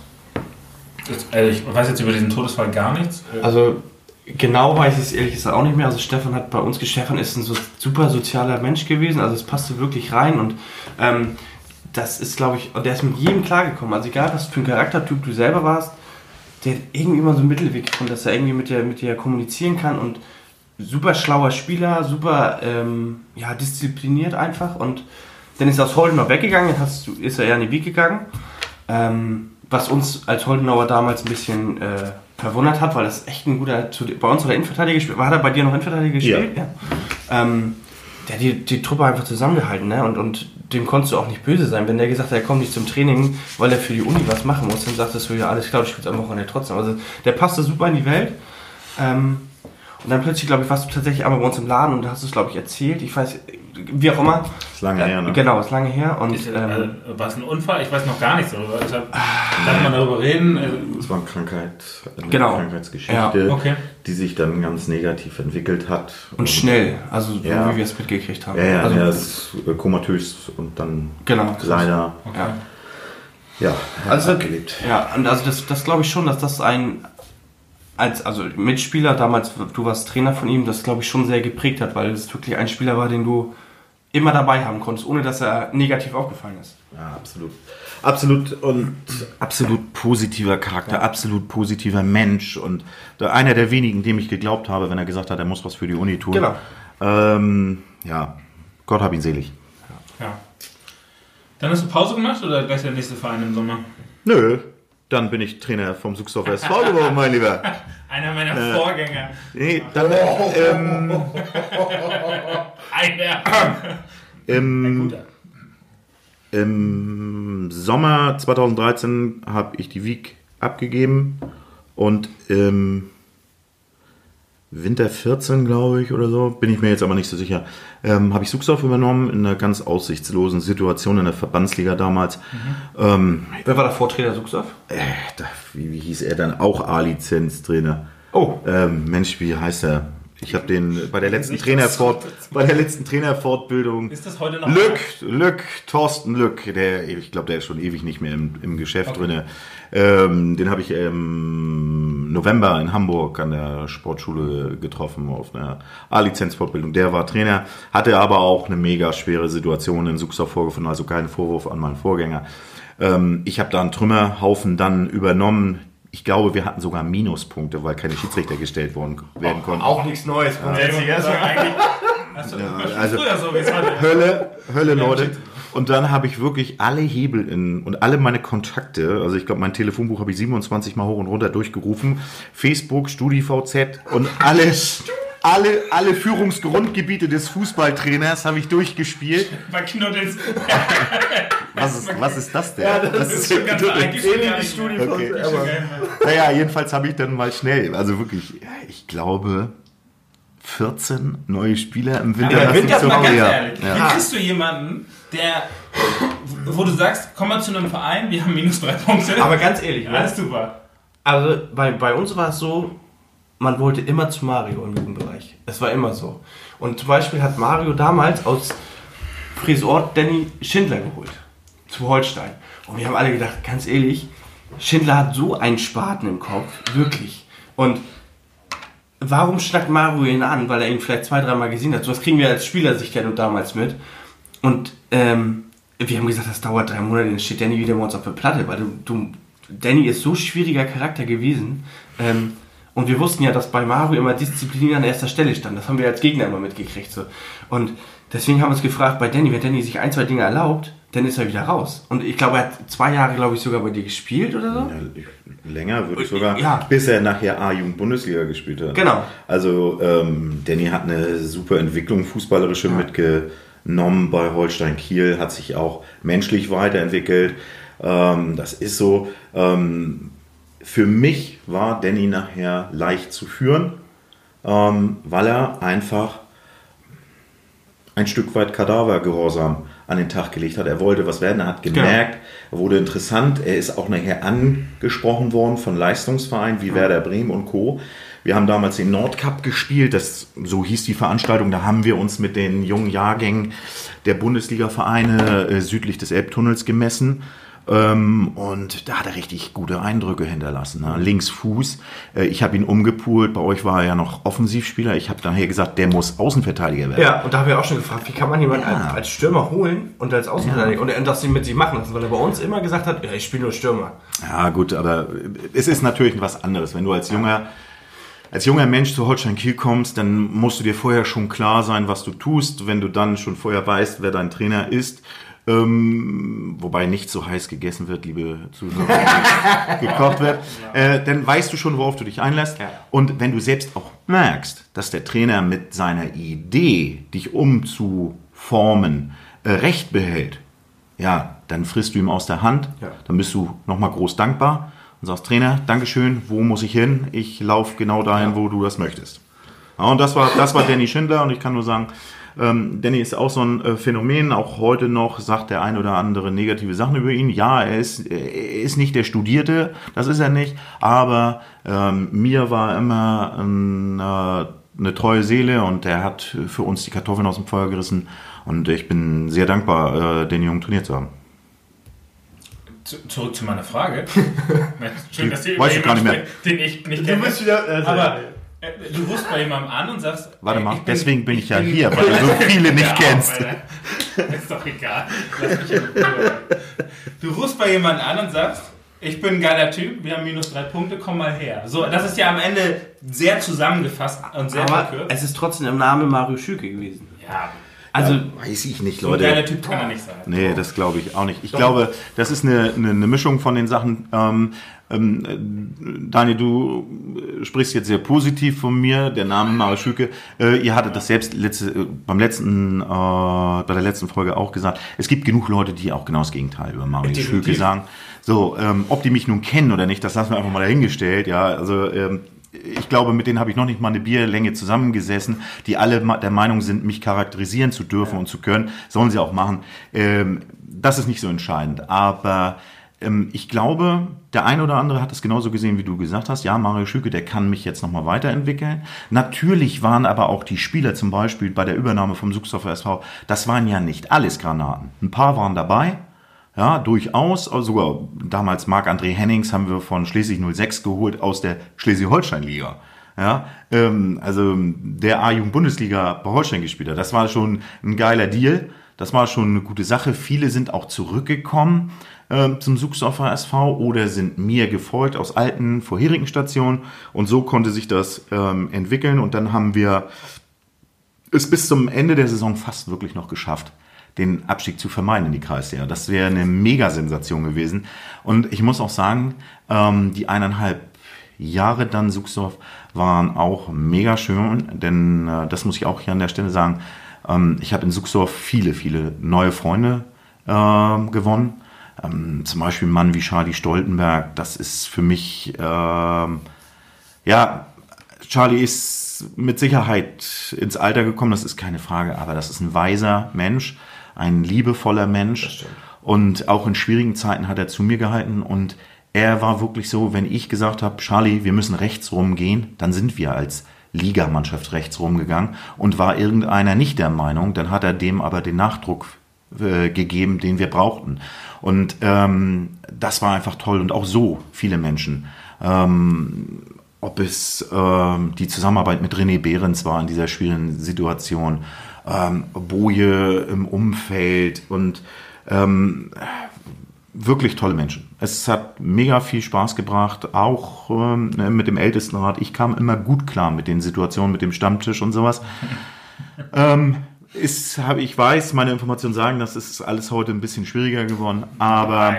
Das, also ich weiß jetzt über diesen Todesfall gar nichts. Also genau weiß ich es ehrlich gesagt auch nicht mehr. Also Stefan hat bei uns, Stefan ist ein so super sozialer Mensch gewesen. Also es passte wirklich rein und ähm, das ist, glaube ich, und der ist mit jedem klargekommen. Also egal, was für ein Charaktertyp du selber warst, der hat irgendwie immer so einen Mittelweg gefunden, dass er irgendwie mit dir, mit dir kommunizieren kann und super schlauer Spieler, super ähm, ja, diszipliniert einfach und dann ist er aus Holdenau weggegangen, dann hast du, ist er eher in die Wieg gegangen. Ähm, was uns als Holdenauer damals ein bisschen äh, verwundert hat, weil das echt ein guter, zu, bei uns hat er Innenverteidiger gespielt. War er bei dir noch Innenverteidiger gespielt? Ja. Ähm, der hat die, die Truppe einfach zusammengehalten, ne? Und, und dem konntest du auch nicht böse sein. Wenn der gesagt hat, er kommt nicht zum Training, weil er für die Uni was machen muss, dann sagtest du, ja, alles klar, du spielst am Wochenende trotzdem. Also der passte super in die Welt. Ähm, und dann plötzlich, glaube ich, warst du tatsächlich einmal bei uns im Laden und da hast du es, glaube ich, erzählt. Ich weiß, wie auch immer. Ist lange her, ne? Genau, ist lange her. Und Ist, ähm, äh, war es ein Unfall? Ich weiß noch gar nichts darüber. Ich hab, darf man darüber reden? Äh, Es war eine Krankheit, eine Genau. Krankheitsgeschichte, Ja, okay. die sich dann ganz negativ entwickelt hat. und schnell, also so Ja. wie wir es mitgekriegt haben. Ja, ja, also, er ist äh, komatös und dann Genau. leider, Ja. ja, Also, abgelebt. ja, und also das, das glaube ich schon, dass das ein, als also Mitspieler, damals, du warst Trainer von ihm, das glaube ich schon sehr geprägt hat, weil es wirklich ein Spieler war, den du immer dabei haben konntest, ohne dass er negativ aufgefallen ist. Ja, absolut. Absolut und absolut positiver Charakter, absolut positiver Mensch und einer der wenigen, dem ich geglaubt habe, wenn er gesagt hat, er muss was für die Uni tun. Genau. Ähm, ja, Gott hab ihn selig. Ja. Dann hast du Pause gemacht oder gleich der nächste Verein im Sommer? Nö, dann bin ich Trainer vom Suchsdorfer SV geworden, mein Lieber. Einer meiner Vorgänger. Nee, dann ähm, Einer. im, Guter. im Sommer 2013 habe ich die Wieg abgegeben und im Winter 14, glaube ich, oder so, bin ich mir jetzt aber nicht so sicher, ähm, habe ich Suchsdorf übernommen in einer ganz aussichtslosen Situation in der Verbandsliga damals. Ähm, Wer war davor Trainer Suchsdorf? äh, da, wie, wie hieß er dann? Auch A-Lizenz-Trainer. Oh, Ähm, Mensch, wie heißt er? Ich habe den bei der letzten Trainerfort bei der letzten Trainerfortbildung Ist das heute noch? Lück, Lück, Thorsten Lück, der, ich glaube, der ist schon ewig nicht mehr im, im Geschäft Okay. drinne. Ähm, den habe ich im November in Hamburg an der Sportschule getroffen auf einer A-Lizenz-Fortbildung. Der war Trainer, hatte aber auch eine mega schwere Situation in Suchsdorf vorgefunden, also kein Vorwurf an meinen Vorgänger. Ähm, ich habe da einen Trümmerhaufen dann übernommen. Ich glaube, wir hatten sogar Minuspunkte, weil keine Schiedsrichter gestellt worden, werden konnten. auch nichts Neues. Ja, du, Ja, also, also- früher so, wie es heute. Hölle, Hölle, Leute. Und dann habe ich wirklich alle Hebel in und alle meine Kontakte, also ich glaube, mein Telefonbuch habe ich 27 Mal hoch und runter durchgerufen. Facebook, StudiVZ und alles. Alle, alle Führungsgrundgebiete des Fußballtrainers habe ich durchgespielt. Bei Knuddels. Was ist, was ist das denn? das Das ist schon ganz eigentlich nicht mehr. Okay. Ist geil, Mann. Naja, jedenfalls habe ich dann mal schnell, also wirklich, ja, ich glaube, 14 neue Spieler im Winter. Ja, Das Winter ist so Mal ganz ja. ehrlich, wie Ja. kriegst du jemanden, der, wo du sagst, komm mal zu einem Verein, wir haben minus drei Punkte. Aber ganz ehrlich, ne? Alles super. Also bei, bei uns war es so, man wollte immer zu Mario im Jugendbereich. Es war immer so. Und zum Beispiel hat Mario damals aus Friesort Danny Schindler geholt. Zu Holstein. Und wir haben alle gedacht, ganz ehrlich, Schindler hat so einen Spaten im Kopf. Wirklich. Und warum schnackt Mario ihn an? Weil er ihn vielleicht zwei, dreimal gesehen hat. So was kriegen wir als Spielersicht ja nur damals mit. Und ähm, wir haben gesagt, das dauert drei Monate, dann steht Danny wieder bei uns auf der Platte, weil du, du Danny ist so schwieriger Charakter gewesen. Ähm, und wir wussten ja, dass bei Mario immer Disziplin an erster Stelle stand. Das haben wir als Gegner immer mitgekriegt. So. Und deswegen haben wir uns gefragt, bei Danny, wenn Danny sich ein, zwei Dinge erlaubt, dann ist er wieder raus. Und ich glaube, er hat zwei Jahre, glaube ich, sogar bei dir gespielt oder so. Ja, Länger würde ich sogar, Ja. bis er nachher A-Jugend-Bundesliga gespielt hat. Genau. Also ähm, Danny hat eine super Entwicklung fußballerische mitgenommen bei Holstein Kiel, hat sich auch menschlich weiterentwickelt. Ähm, das ist so. Ähm, für mich war Danny nachher leicht zu führen, ähm, weil er einfach ein Stück weit Kadavergehorsam an den Tag gelegt hat. Er wollte was werden, er hat gemerkt, er wurde interessant, er ist auch nachher angesprochen worden von Leistungsvereinen wie Werder Bremen und Co. Wir haben damals den Nordcup gespielt, das, so hieß die Veranstaltung, da haben wir uns mit den jungen Jahrgängen der Bundesliga-Vereine äh, südlich des Elbtunnels gemessen. Ähm, und da hat er richtig gute Eindrücke hinterlassen. Ne? Linksfuß. Äh, ich habe ihn umgepoolt. Bei euch war er ja noch Offensivspieler. Ich habe daher gesagt, der muss Außenverteidiger werden. Ja, und da haben wir auch schon gefragt, wie kann man jemanden Ja. als, als Stürmer holen und als Außenverteidiger und, und das sie mit sich machen lassen, weil er bei uns immer gesagt hat, ja, ich spiele nur Stürmer. Ja, gut, aber es ist natürlich was anderes. Wenn du als junger, als junger Mensch zu Holstein Kiel kommst, dann musst du dir vorher schon klar sein, was du tust. Wenn du dann schon vorher weißt, wer dein Trainer ist, ähm, wobei nicht so heiß gegessen wird, liebe Zuhörer, gekocht wird, äh, dann weißt du schon, worauf du dich einlässt. Ja. Und wenn du selbst auch merkst, dass der Trainer mit seiner Idee, dich umzuformen, äh, recht behält, ja, dann frisst du ihm aus der Hand, Ja. dann bist du nochmal groß dankbar und sagst, Trainer, Dankeschön, wo muss ich hin? Ich laufe genau dahin, wo du das möchtest. Ja, und das war, das war Danny Schindler und ich kann nur sagen, Ähm, Danny ist auch so ein äh, Phänomen. Auch heute noch sagt der ein oder andere negative Sachen über ihn. Ja, er ist, er ist nicht der Studierte, das ist er nicht. Aber ähm, mir war immer ein, äh, eine treue Seele und er hat für uns die Kartoffeln aus dem Feuer gerissen. Und ich bin sehr dankbar, äh, den Jungen trainiert zu haben. Zu, zurück zu meiner Frage. Schön, dass ihr Weiß ich gar nicht mehr. Den ich nicht kenne. Also, Aber äh, du rufst bei jemandem an und sagst. Warte mal, ich bin- deswegen bin ich ja bin- hier, weil du so viele nicht Ja, kennst. Alter. Ist doch egal. Lass mich in Ruhe. Du rufst bei jemandem an und sagst, ich bin ein geiler Typ, wir haben minus drei Punkte, komm mal her. So, das ist ja am Ende sehr zusammengefasst und sehr Aber verkürzt. es ist trotzdem im Namen Mario Schüke gewesen. Ja, Also, Weiß ich nicht, so ein geiler Leute. Typ kann er nicht sein. Nee, das glaube ich auch nicht. Ich glaube, das ist eine, eine, eine Mischung von den Sachen. Ähm, ähm, äh, Daniel, du äh, sprichst jetzt sehr positiv von mir, der Name Mario Schüke. Äh, ihr hattet das selbst letzte, äh, beim letzten, äh, bei der letzten Folge auch gesagt. Es gibt genug Leute, die auch genau das Gegenteil über Mario. Schüke sagen. So, ähm, ob die mich nun kennen oder nicht, das lassen wir einfach mal dahingestellt. Ja, also ähm, ich glaube, mit denen habe ich noch nicht mal eine Bierlänge zusammengesessen, die alle der Meinung sind, mich charakterisieren zu dürfen und zu können. Sollen sie auch machen. Ähm, das ist nicht so entscheidend. Aber ähm, ich glaube, der ein oder andere hat es genauso gesehen, wie du gesagt hast. Ja, Mario Schüke, der kann mich jetzt nochmal weiterentwickeln. Natürlich waren aber auch die Spieler zum Beispiel bei der Übernahme vom Suchsdorfer SV, das waren ja nicht alles Granaten. Ein paar waren dabei. Ja, durchaus. Also sogar damals Marc-André Hennings haben wir von Schleswig 06 geholt aus der Schleswig-Holstein-Liga. Ja, ähm, also der A-Jugend-Bundesliga bei Holstein gespielt hat. Das war schon ein geiler Deal. Das war schon eine gute Sache. Viele sind auch zurückgekommen ähm, zum Suchsdorfer SV oder sind mir gefolgt aus alten vorherigen Stationen. Und so konnte sich das ähm, entwickeln. Und dann haben wir es bis zum Ende der Saison fast wirklich noch geschafft, den Abstieg zu vermeiden in die Kreisliga. Das wäre eine Mega-Sensation gewesen. Und ich muss auch sagen, ähm, die eineinhalb Jahre dann Suchsdorf waren auch mega schön, denn äh, das muss ich auch hier an der Stelle sagen. Ähm, ich habe in Suchsdorf viele, viele neue Freunde ähm, gewonnen. Ähm, zum Beispiel ein Mann wie Charlie Stoltenberg. Das ist für mich ähm, ja, Charlie ist mit Sicherheit ins Alter gekommen, das ist keine Frage, aber das ist ein weiser Mensch, ein liebevoller Mensch. Und auch in schwierigen Zeiten hat er zu mir gehalten und er war wirklich so, wenn ich gesagt habe, Charlie, wir müssen rechts rumgehen, dann sind wir als Ligamannschaft rechts rumgegangen und war irgendeiner nicht der Meinung, dann hat er dem aber den Nachdruck äh, gegeben, den wir brauchten. Und ähm, das war einfach toll und auch so viele Menschen. Ähm, ob es ähm, die Zusammenarbeit mit René Behrens war in dieser schwierigen Situation, ähm, Boje im Umfeld und ähm, wirklich tolle Menschen. Es hat mega viel Spaß gebracht, auch ähm, ne, mit dem Ältestenrat. Ich kam immer gut klar mit den Situationen, mit dem Stammtisch und sowas. ähm, ist, hab, ich weiß, meine Informationen sagen, das ist alles heute ein bisschen schwieriger geworden, aber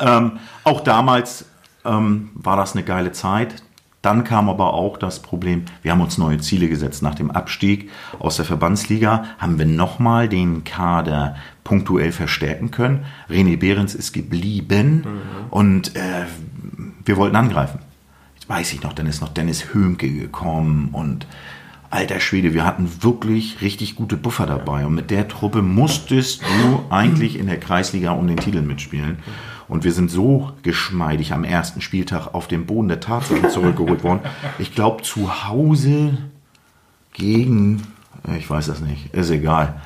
ähm, auch damals ähm, war das eine geile Zeit. Dann kam aber auch das Problem, wir haben uns neue Ziele gesetzt. Nach dem Abstieg aus der Verbandsliga haben wir nochmal den Kader punktuell verstärken können. René Behrens ist geblieben und äh, wir wollten angreifen. Jetzt weiß ich noch, dann ist noch Dennis Höhmke gekommen und alter Schwede, wir hatten wirklich richtig gute Buffer dabei. Und mit der Truppe musstest du eigentlich in der Kreisliga um den Titel mitspielen. Und wir sind so geschmeidig am ersten Spieltag auf den Boden der Tatsachen zurückgeholt worden. Ich glaube, zu Hause gegen, äh, ich weiß das nicht, ist egal.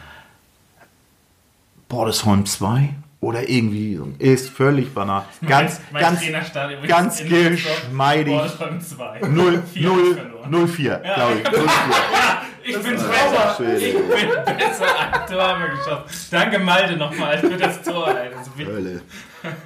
Bordesholm 2 oder irgendwie, ist völlig banal. Ganz, mein ganz, übrigens ganz Düsseldorf, geschmeidig. Bordesholm 2. 0, 4 0, verloren. 04, glaube ich. 04. Ich bin schön. Ich bin besser. Ein Tor haben wir geschossen. Danke Malte nochmal für das Tor. Das. Hölle.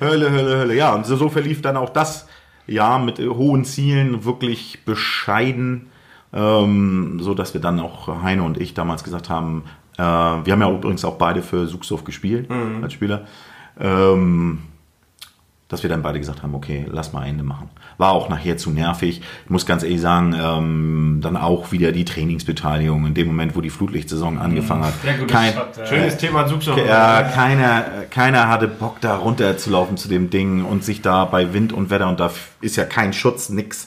Hölle, Hölle, Hölle. Ja, und so, so verlief dann auch das Jahr mit äh, hohen Zielen, wirklich bescheiden, ähm, so dass wir dann auch Heine und ich damals gesagt haben, äh, wir haben ja übrigens auch beide für Suchsof gespielt als Spieler, ähm, dass wir dann beide gesagt haben, okay, lass mal Ende machen. War auch nachher zu nervig. Ich muss ganz ehrlich sagen, ähm, dann auch wieder die Trainingsbeteiligung in dem Moment, wo die Flutlichtsaison angefangen hat. Sehr gutes Kein, Shot, äh, Schönes Thema Suchsoff. ja, keiner, keiner hatte Bock da runter zu laufen zu dem Ding und sich da bei Wind und Wetter und da ist ja kein Schutz, nix.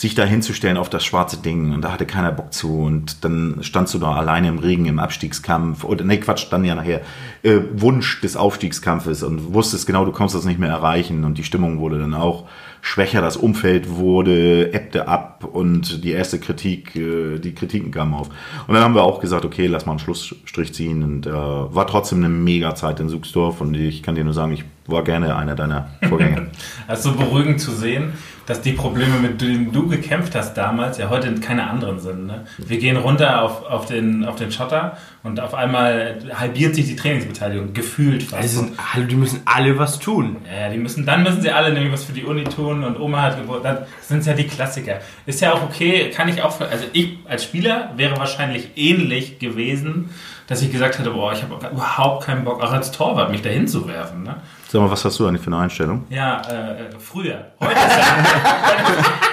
Sich da hinzustellen auf das schwarze Ding und da hatte keiner Bock zu und dann standst du da alleine im Regen im Abstiegskampf oder nee Quatsch dann ja nachher äh, Wunsch des Aufstiegskampfes und wusstest genau du kommst das nicht mehr erreichen und die Stimmung wurde dann auch schwächer, das Umfeld wurde ebbte ab und die erste Kritik äh, die Kritiken kamen auf und dann haben wir auch gesagt okay lass mal einen Schlussstrich ziehen und äh, war trotzdem eine mega Zeit in Suchsdorf und ich kann dir nur sagen ich war gerne einer deiner Vorgänger. Also beruhigend zu sehen, dass die Probleme, mit denen du gekämpft hast damals, ja heute keine anderen sind. Ne? Wir gehen runter auf, auf, den, auf den Schotter und auf einmal halbiert sich die Trainingsbeteiligung, gefühlt fast. Die, sind alle, die müssen alle was tun. Ja, die müssen, dann müssen sie alle nämlich was für die Uni tun und Oma hat Geburtstag. Das sind ja die Klassiker. Ist ja auch okay, kann ich auch, also ich als Spieler wäre wahrscheinlich ähnlich gewesen, dass ich gesagt hätte, boah, ich habe überhaupt keinen Bock, auch als Torwart mich dahin zu werfen. Ne? Sag mal, was hast du eigentlich für eine Einstellung? Ja, äh, früher. Heute ist ja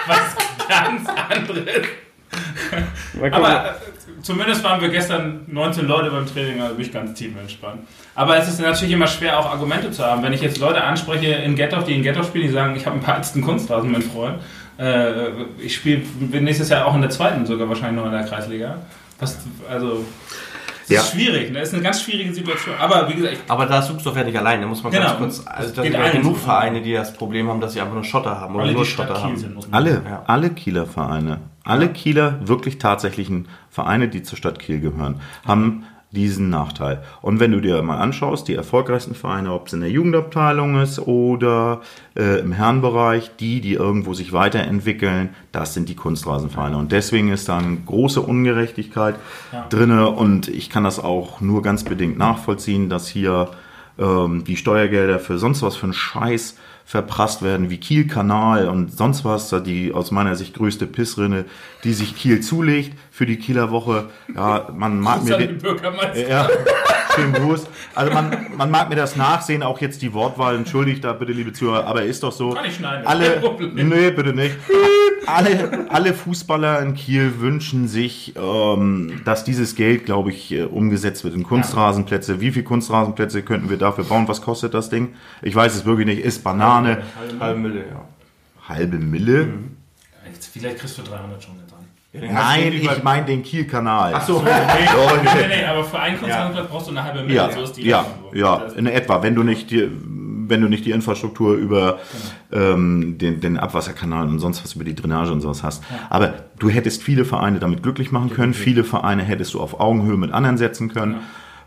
was ganz anderes. Aber äh, zumindest waren wir gestern 19 Leute beim Training, also bin ich ganz tief entspannt. Aber es ist natürlich immer schwer, auch Argumente zu haben. Wenn ich jetzt Leute anspreche in Ghetto, die in Ghetto spielen, die sagen, ich habe einen paar ätzten Kunstrasen, mein Freund. Äh, ich spiele bin nächstes Jahr auch in der zweiten, sogar wahrscheinlich noch in der Kreisliga. Was, also, es Ja. ist schwierig, ne? Es ist eine ganz schwierige Situation. Aber wie gesagt, ich Aber da suchst du doch ja nicht allein. Da muss man Genau. ganz kurz. Also, da sind ja genug. Vereine, die das Problem haben, dass sie einfach nur Schotter haben oder alle, nur Schotter Kiel haben. sind, Alle, Ja. alle Kieler Vereine, alle Kieler wirklich tatsächlichen Vereine, die zur Stadt Kiel gehören, haben diesen Nachteil. Und wenn du dir mal anschaust, die erfolgreichsten Vereine, ob es in der Jugendabteilung ist oder äh, im Herrenbereich, die, die irgendwo sich weiterentwickeln, das sind die Kunstrasenvereine. Und deswegen ist da eine große Ungerechtigkeit Ja. drinne und ich kann das auch nur ganz bedingt nachvollziehen, dass hier ähm, die Steuergelder für sonst was für einen Scheiß verprasst werden, wie Kiel-Kanal und sonst was, da die aus meiner Sicht größte Pissrinne, die sich Kiel zulegt für die Kieler Woche. Ja, man mag mir... An den- Bürgermeister. ja, schönen Gruß. Also man, man mag mir das nachsehen, auch jetzt die Wortwahl, entschuldigt da bitte, liebe Zuhörer, aber ist doch so. Kann ich schneiden, Alle, nee, bitte nicht. Alle, alle Fußballer in Kiel wünschen sich, ähm, dass dieses Geld, glaube ich, äh, umgesetzt wird in Kunstrasenplätze. Wie viele Kunstrasenplätze könnten wir dafür bauen? Was kostet das Ding? Ich weiß es wirklich nicht. Ist Banane. Halbe Mille, ja. Halbe Mille? Jetzt, Vielleicht kriegst du 300 schon getan. Nein, ich meine den Kiel-Kanal. Ach so. Nee, nee, nee, aber für einen Kunstrasenplatz brauchst du eine halbe Million. Ja, so ist die ja, ja, in etwa. Wenn du nicht die, wenn du nicht die Infrastruktur über ähm, den, den Abwasserkanal und sonst was über die Drainage und sowas hast. Aber du hättest viele Vereine damit glücklich machen können. Viele Vereine hättest du auf Augenhöhe mit anderen setzen können.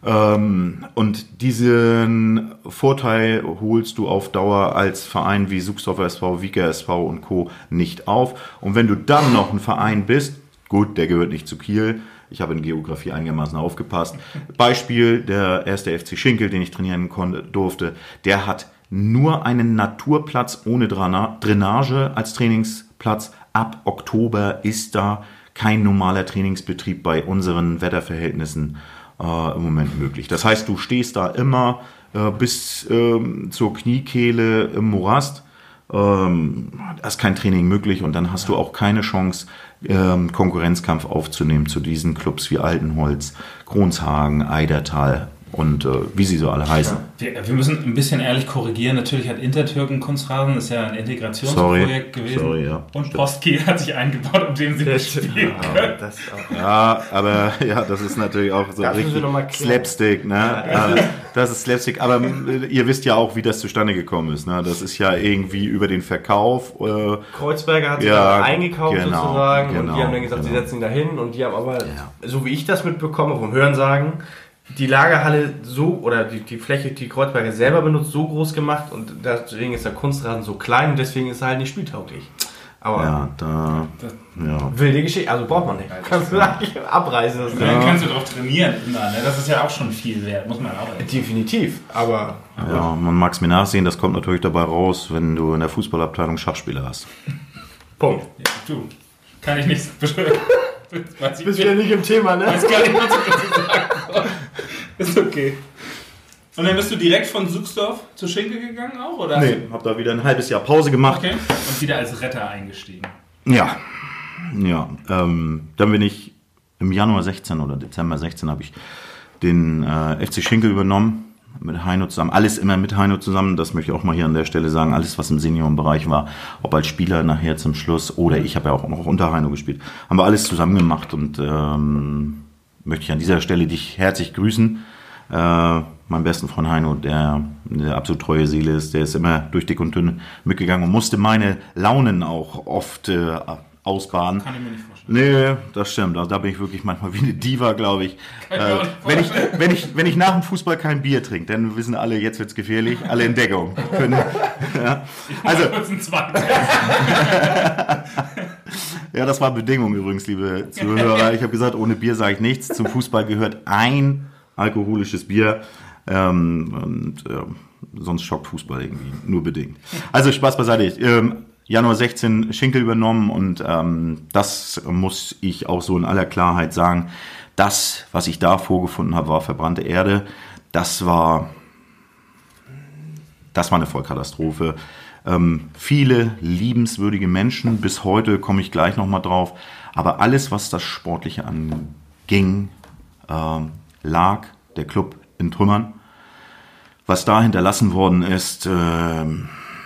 Ähm, und diesen Vorteil holst du auf Dauer als Verein wie Suchsdorfer SV, Wieker SV und Co. nicht auf. Und wenn du dann noch ein Verein bist, gut, der gehört nicht zu Kiel. Ich habe in Geografie einigermaßen aufgepasst. Beispiel der erste FC Schinkel, den ich trainieren konnte, durfte, der hat nur einen Naturplatz ohne Drainage als Trainingsplatz. Ab Oktober ist da kein normaler Trainingsbetrieb bei unseren Wetterverhältnissen äh, im Moment möglich. Das heißt, du stehst da immer äh, bis ähm, zur Kniekehle im Morast. Ähm, da ist kein Training möglich und dann hast du auch keine Chance, ähm, Konkurrenzkampf aufzunehmen zu diesen Clubs wie Altenholz, Kronshagen, Eidertal und äh, wie sie so alle heißen. Wir, wir müssen ein bisschen ehrlich korrigieren. Natürlich hat Intertürken Kunstrasen, ist ja ein Integrationsprojekt Sorry. gewesen. Sorry, ja. Und. Postkiel hat sich eingebaut, um den sie nicht spielen können. Das auch. Ja, aber ja, das ist natürlich auch so Das richtig. Slapstick, ne? Äh, Das ist Slapstick, aber äh, ihr wisst ja auch, wie das zustande gekommen ist, ne? Das ist ja irgendwie über den Verkauf. Äh, Kreuzberger hat sich Ja, eingekauft genau, sozusagen und genau, die haben dann gesagt, sie genau. setzen ihn dahin und die haben aber, Ja. so wie ich das mitbekomme vom Hörensagen, die Lagerhalle so oder die, die Fläche, die Kreuzberger selber benutzt, so groß gemacht und deswegen ist der Kunstrasen so klein und deswegen ist er halt nicht spieltauglich. Aber ja, da, ja. wilde Geschichte, also braucht man nicht. Kannst du eigentlich abreißen. Das Dann kannst du drauf trainieren immer, ne? Das ist ja auch schon viel wert, muss man auch Definitiv, aber Ja, man mag es mir nachsehen, das kommt natürlich dabei raus, wenn du in der Fußballabteilung Schachspieler hast. Punkt. Ja, du, kann ich nicht beschreiben. Weiß ich Bist wieder nicht im Thema, ne? weiß gar nicht, was ich dazu sagen. Ist okay. Und dann bist du direkt von Suchsdorf zu Schinkel gegangen auch, oder? Nee, hab da wieder ein halbes Jahr Pause gemacht. Okay. Und wieder als Retter eingestiegen. Ja, ja. Ähm, dann bin ich im Januar 16 oder Dezember 16 habe ich den äh, FC Schinkel übernommen. mit Heino zusammen, alles immer mit Heino zusammen, das möchte ich auch mal hier an der Stelle sagen, alles was im Seniorenbereich war, ob als Spieler nachher zum Schluss oder ich habe ja auch noch unter Heino gespielt, haben wir alles zusammen gemacht und ähm, möchte ich an dieser Stelle dich herzlich grüßen. Äh, meinen besten Freund Heino, der eine absolut treue Seele ist, der ist immer durch dick und dünn mitgegangen und musste meine Launen auch oft äh, ausbaden. Kann ich mir nicht vorstellen. Nee, das stimmt. Also da bin ich wirklich manchmal wie eine Diva, glaube ich. Äh, wenn ich. Wenn ich wenn ich nach dem Fußball kein Bier trinke, dann wissen alle, jetzt wird's gefährlich, alle in Deckung. Können, ja. Also, ja, das war Bedingung übrigens, liebe Zuhörer. Ich habe gesagt, ohne Bier sage ich nichts. Zum Fußball gehört ein alkoholisches Bier. Ähm, und äh, sonst schockt Fußball irgendwie, nur bedingt. Also Spaß beiseite. Ähm, Januar 16 Schinkel übernommen und ähm, das muss ich auch so in aller Klarheit sagen. Das, was ich da vorgefunden habe, war verbrannte Erde. Das war, das war eine Vollkatastrophe. Ähm, viele liebenswürdige Menschen, bis heute komme ich gleich nochmal drauf. Aber alles, was das Sportliche anging, äh, lag der Club in Trümmern. Was da hinterlassen worden ist, äh,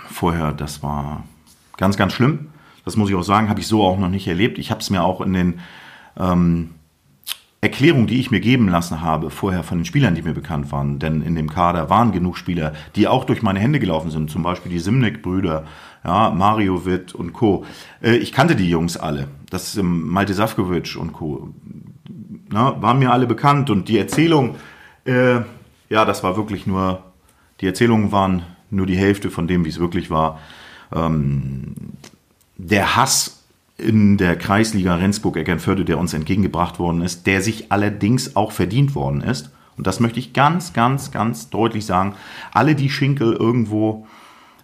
vorher, das war ganz, ganz schlimm. Das muss ich auch sagen, habe ich so auch noch nicht erlebt. Ich habe es mir auch in den ähm, Erklärungen, die ich mir geben lassen habe, vorher von den Spielern, die mir bekannt waren, denn in dem Kader waren genug Spieler, die auch durch meine Hände gelaufen sind, zum Beispiel die Simnek-Brüder, ja, Mario Witt und Co. Äh, ich kannte die Jungs alle. Das ähm, Malte Safkovic und Co. Na, waren mir alle bekannt und die Erzählung, äh, ja, das war wirklich nur, die Erzählungen waren nur die Hälfte von dem, wie es wirklich war. Ähm, der Hass in der Kreisliga Rendsburg-Eckernförde, der uns entgegengebracht worden ist, der sich allerdings auch verdient worden ist. Und das möchte ich ganz, ganz, ganz deutlich sagen. Alle, die Schinkel irgendwo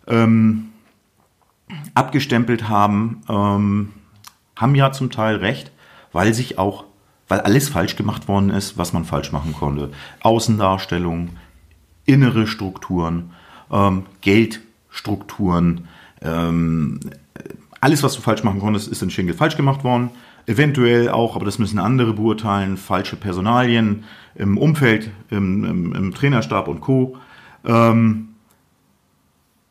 ähm, abgestempelt haben, ähm, haben ja zum Teil recht, weil sich auch, weil alles falsch gemacht worden ist, was man falsch machen konnte. Außendarstellung, innere Strukturen, ähm, Geldstrukturen, ähm, alles, was du falsch machen konntest, ist in Schinkel falsch gemacht worden. Eventuell auch, aber das müssen andere beurteilen, falsche Personalien im Umfeld, im, im, im Trainerstab und Co. Ähm,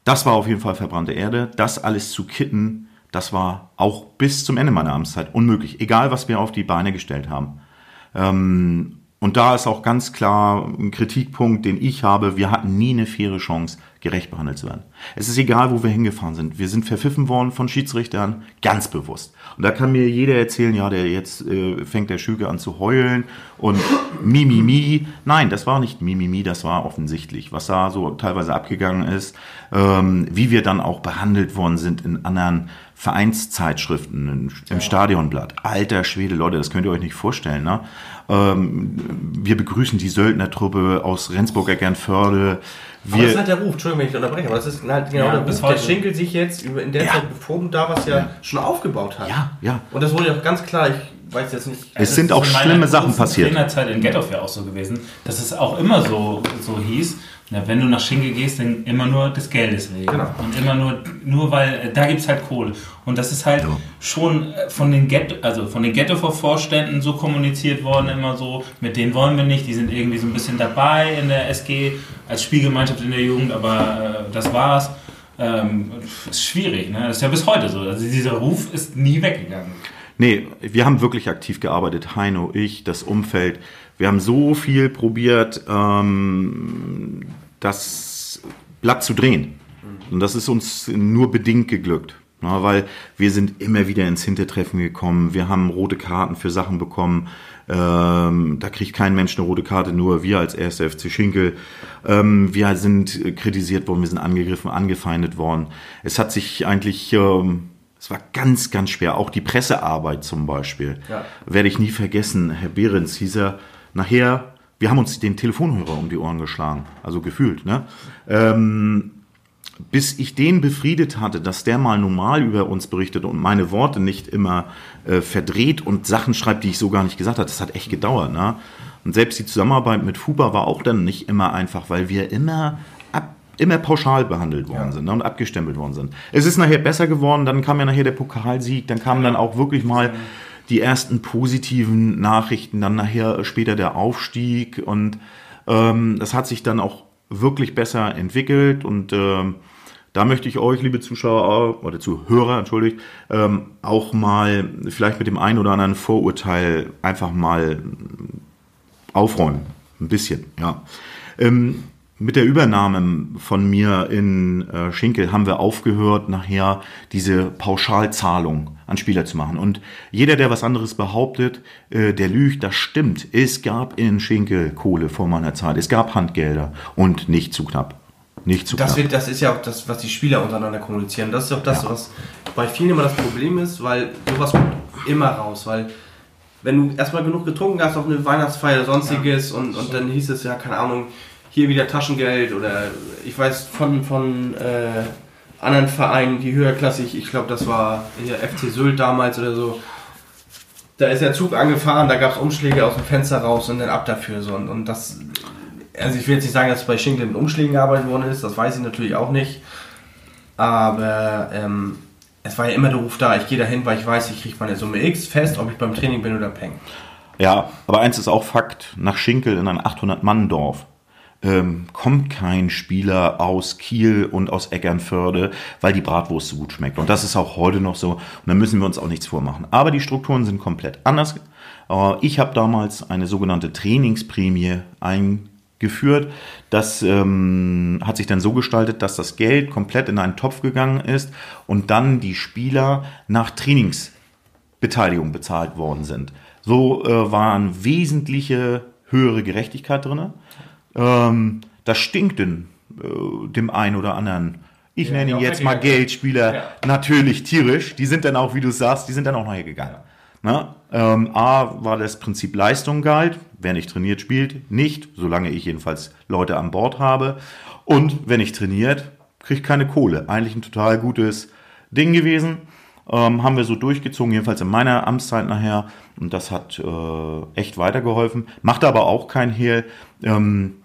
das war auf jeden Fall verbrannte Erde. Das alles zu kitten, das war auch bis zum Ende meiner Amtszeit unmöglich, egal was wir auf die Beine gestellt haben. Ähm, und da ist auch ganz klar ein Kritikpunkt, den ich habe. Wir hatten nie eine faire Chance, gerecht behandelt zu werden. Es ist egal, wo wir hingefahren sind. Wir sind verpfiffen worden von Schiedsrichtern, ganz bewusst. Und da kann mir jeder erzählen, ja, der jetzt äh, fängt der Schüge an zu heulen und Mimimi. Mi, mi. Nein, das war nicht Mimimi, mi, das war offensichtlich, was da so teilweise abgegangen ist, ähm, wie wir dann auch behandelt worden sind in anderen Vereinszeitschriften, im ja. Stadionblatt. Alter Schwede, Leute, das könnt ihr euch nicht vorstellen. Ne? Ähm, wir begrüßen die Söldnertruppe aus Rendsburg-Eckernförde. Wir aber das ist halt der Ruf, Entschuldigung, wenn ich unterbreche, aber das ist halt genau ja, der Ruf, der Schinkel sich jetzt in der ja. Zeit, bevor da warst, ja, ja, schon aufgebaut hat. Ja, ja. Und das wurde ja auch ganz klar, ich weiß jetzt nicht. Es sind auch schlimme Sachen passiert. In der Zeit in Ghetto ja auch so gewesen, dass es auch immer so, so hieß, na, wenn du nach Schinkel gehst, dann immer nur des Geldes wegen. Genau. Und immer nur, nur weil, äh, da gibt es halt Kohle. Und das ist halt ja. schon äh, von den Ghetto, also von den Ghetto-Vorständen so kommuniziert worden, immer so, mit denen wollen wir nicht, die sind irgendwie so ein bisschen dabei in der SG, als Spielgemeinschaft in der Jugend, aber äh, das war's. Ähm, ist schwierig, ne? Das ist ja bis heute so. Also dieser Ruf ist nie weggegangen. Nee, wir haben wirklich aktiv gearbeitet. Heino, ich, das Umfeld. Wir haben so viel probiert, ähm, das Blatt zu drehen. Und das ist uns nur bedingt geglückt. Na, weil wir sind immer wieder ins Hintertreffen gekommen. Wir haben rote Karten für Sachen bekommen. Ähm, da kriegt kein Mensch eine rote Karte, nur wir als 1. FC Schinkel. Ähm, wir sind kritisiert worden, wir sind angegriffen, angefeindet worden. Es hat sich eigentlich, ähm, es war ganz, ganz schwer. Auch die Pressearbeit zum Beispiel. Ja. Werde ich nie vergessen. Herr Behrens hieß er, nachher, wir haben uns den Telefonhörer um die Ohren geschlagen, also gefühlt, ne? Ähm, bis ich den befriedet hatte, dass der mal normal über uns berichtet und meine Worte nicht immer äh, verdreht und Sachen schreibt, die ich so gar nicht gesagt habe, das hat echt gedauert. Ne? Und selbst die Zusammenarbeit mit Fuba war auch dann nicht immer einfach, weil wir immer immer pauschal behandelt worden ja. sind ne, und abgestempelt worden sind. Es ist nachher besser geworden, dann kam ja nachher der Pokalsieg, dann kam dann auch wirklich mal die ersten positiven Nachrichten, dann nachher später der Aufstieg und ähm, das hat sich dann auch wirklich besser entwickelt und ähm, da möchte ich euch, liebe Zuschauer oder Zuhörer, entschuldigt, ähm, auch mal vielleicht mit dem einen oder anderen Vorurteil einfach mal aufräumen. Ein bisschen, ja. Ähm, mit der Übernahme von mir in äh, Schinkel haben wir aufgehört, nachher diese Pauschalzahlung an Spieler zu machen. Und jeder, der was anderes behauptet, äh, der lügt, das stimmt. Es gab in Schinkel Kohle vor meiner Zeit. Es gab Handgelder und nicht zu knapp. Nicht zu das, knapp. wird, das ist ja auch das, was die Spieler untereinander kommunizieren. Das ist auch das, ja. was bei vielen immer das Problem ist, weil sowas kommt immer raus. Weil wenn du erstmal genug getrunken hast auf eine Weihnachtsfeier oder sonstiges ja. und, und dann hieß es ja, keine Ahnung, hier wieder Taschengeld oder ich weiß von, von äh, anderen Vereinen, die höherklassig, ich glaube, das war hier FC Sylt damals oder so. Da ist der Zug angefahren, da gab es Umschläge aus dem Fenster raus und dann ab dafür. So. Und, und das, also ich will jetzt nicht sagen, dass bei Schinkel mit Umschlägen gearbeitet worden ist, das weiß ich natürlich auch nicht. Aber ähm, es war ja immer der Ruf da, ich gehe dahin, weil ich weiß, ich kriege meine Summe X fest, ob ich beim Training bin oder peng. Ja, aber eins ist auch Fakt, nach Schinkel in ein 800-Mann-Dorf ähm, kommt kein Spieler aus Kiel und aus Eckernförde, weil die Bratwurst so gut schmeckt. Und das ist auch heute noch so. Und da müssen wir uns auch nichts vormachen. Aber die Strukturen sind komplett anders. Äh, ich habe damals eine sogenannte Trainingsprämie eingeführt. Das ähm, hat sich dann so gestaltet, dass das Geld komplett in einen Topf gegangen ist und dann die Spieler nach Trainingsbeteiligung bezahlt worden sind. So äh, waren wesentliche höhere Gerechtigkeit drin. Ähm, das stinkt den, äh, dem einen oder anderen. Ich ja, nenne ihn jetzt mal Geldspieler ja. natürlich tierisch. Die sind dann auch, wie du sagst, die sind dann auch nachher gegangen. Ja. Na, ähm, A war das Prinzip Leistung galt. Wer nicht trainiert, spielt nicht, solange ich jedenfalls Leute an Bord habe. Und wenn ich trainiert, kriege ich keine Kohle. Eigentlich ein total gutes Ding gewesen. Ähm, haben wir so durchgezogen, jedenfalls in meiner Amtszeit nachher. Und das hat äh, echt weitergeholfen. Macht aber auch kein Hehl. Ähm,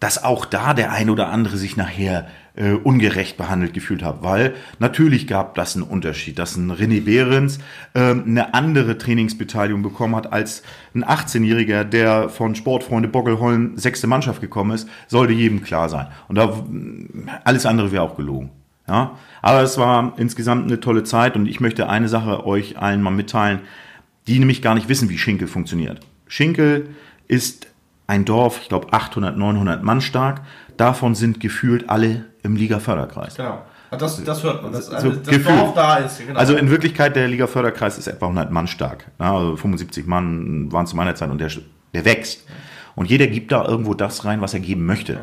dass auch da der ein oder andere sich nachher äh, ungerecht behandelt gefühlt hat, weil natürlich gab das einen Unterschied, dass ein René Behrens äh, eine andere Trainingsbeteiligung bekommen hat als ein 18-Jähriger, der von Sportfreunde Bockelholm sechste Mannschaft gekommen ist, sollte jedem klar sein. Und da alles andere wäre auch gelogen. Ja, aber es war insgesamt eine tolle Zeit und ich möchte eine Sache euch allen mal mitteilen, die nämlich gar nicht wissen, wie Schinkel funktioniert. Schinkel ist ein Dorf, ich glaube 800, 900 Mann stark. Davon sind gefühlt alle im Liga-Förderkreis. Genau. Das, das hört man, dass also, das Dorf da ist. Genau. Also in Wirklichkeit, der Liga-Förderkreis ist etwa 100 Mann stark. Also 75 Mann waren zu meiner Zeit und der, der wächst. Und jeder gibt da irgendwo das rein, was er geben möchte.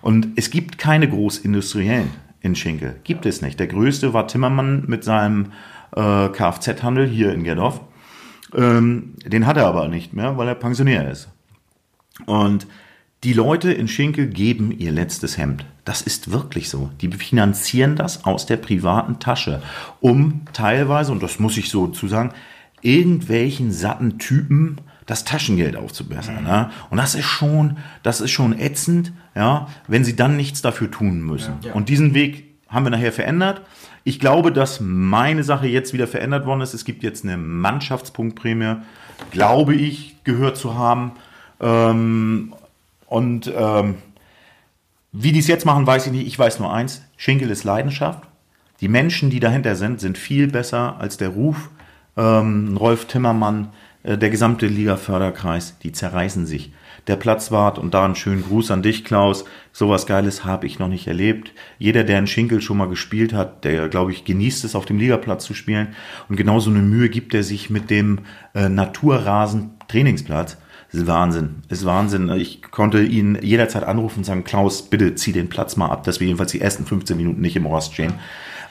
Und es gibt keine Großindustriellen in Schinkel. Gibt es nicht. Der größte war Timmermann mit seinem äh, Kfz-Handel hier in Gerdorf. Ähm, den hat er aber nicht mehr, weil er Pensionär ist. Und die Leute in Schinkel geben ihr letztes Hemd. Das ist wirklich so. Die finanzieren das aus der privaten Tasche, um teilweise, und das muss ich so zu sagen, irgendwelchen satten Typen das Taschengeld aufzubessern. Mhm. Ja? Und das ist schon, das ist schon ätzend, ja, wenn sie dann nichts dafür tun müssen. Ja, ja. Und diesen Weg haben wir nachher verändert. Ich glaube, dass meine Sache jetzt wieder verändert worden ist. Es gibt jetzt eine Mannschaftspunktprämie, glaube ich, gehört zu haben. Ähm, und ähm, wie die es jetzt machen, weiß ich nicht. Ich weiß nur eins: Schinkel ist Leidenschaft. Die Menschen, die dahinter sind, sind viel besser als der Ruf. Ähm, Rolf Timmermann, äh, der gesamte Liga-Förderkreis, die zerreißen sich. Der Platzwart und da einen schönen Gruß an dich, Klaus. Sowas Geiles habe ich noch nicht erlebt. Jeder, der in Schinkel schon mal gespielt hat, der, glaube ich, genießt es, auf dem Ligaplatz zu spielen. Und genauso eine Mühe gibt er sich mit dem äh, Naturrasen-Trainingsplatz. Ist Wahnsinn. Ist Wahnsinn. Ich konnte ihn jederzeit anrufen und sagen, Klaus, bitte zieh den Platz mal ab, dass wir jedenfalls die ersten 15 Minuten nicht im Rost stehen.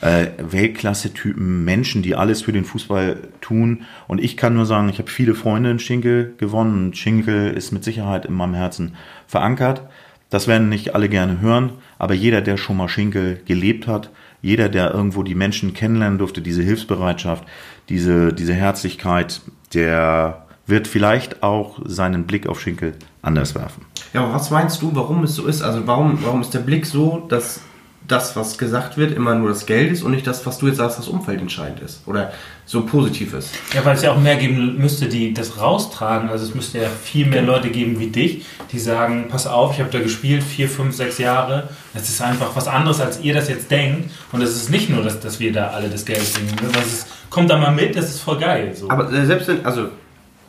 Äh, Weltklasse-Typen, Menschen, die alles für den Fußball tun. Und ich kann nur sagen, ich habe viele Freunde in Schinkel gewonnen. Schinkel ist mit Sicherheit in meinem Herzen verankert. Das werden nicht alle gerne hören, aber jeder, der schon mal Schinkel gelebt hat, jeder, der irgendwo die Menschen kennenlernen durfte, diese Hilfsbereitschaft, diese, diese Herzlichkeit, der wird vielleicht auch seinen Blick auf Schinkel anders werfen. Ja, aber was meinst du, warum es so ist? Also warum, warum ist der Blick so, dass das, was gesagt wird, immer nur das Geld ist und nicht das, was du jetzt sagst, das Umfeld entscheidend ist. Oder so positiv ist. Ja, weil es ja auch mehr geben müsste, die das raustragen. Also es müsste ja viel mehr Leute geben wie dich, die sagen, pass auf, ich habe da gespielt, vier, fünf, sechs Jahre. Das ist einfach was anderes, als ihr das jetzt denkt. Und es ist nicht nur, dass, dass wir da alle das Geld. Das ist, kommt da mal mit, das ist voll geil. So. Aber selbst wenn, also,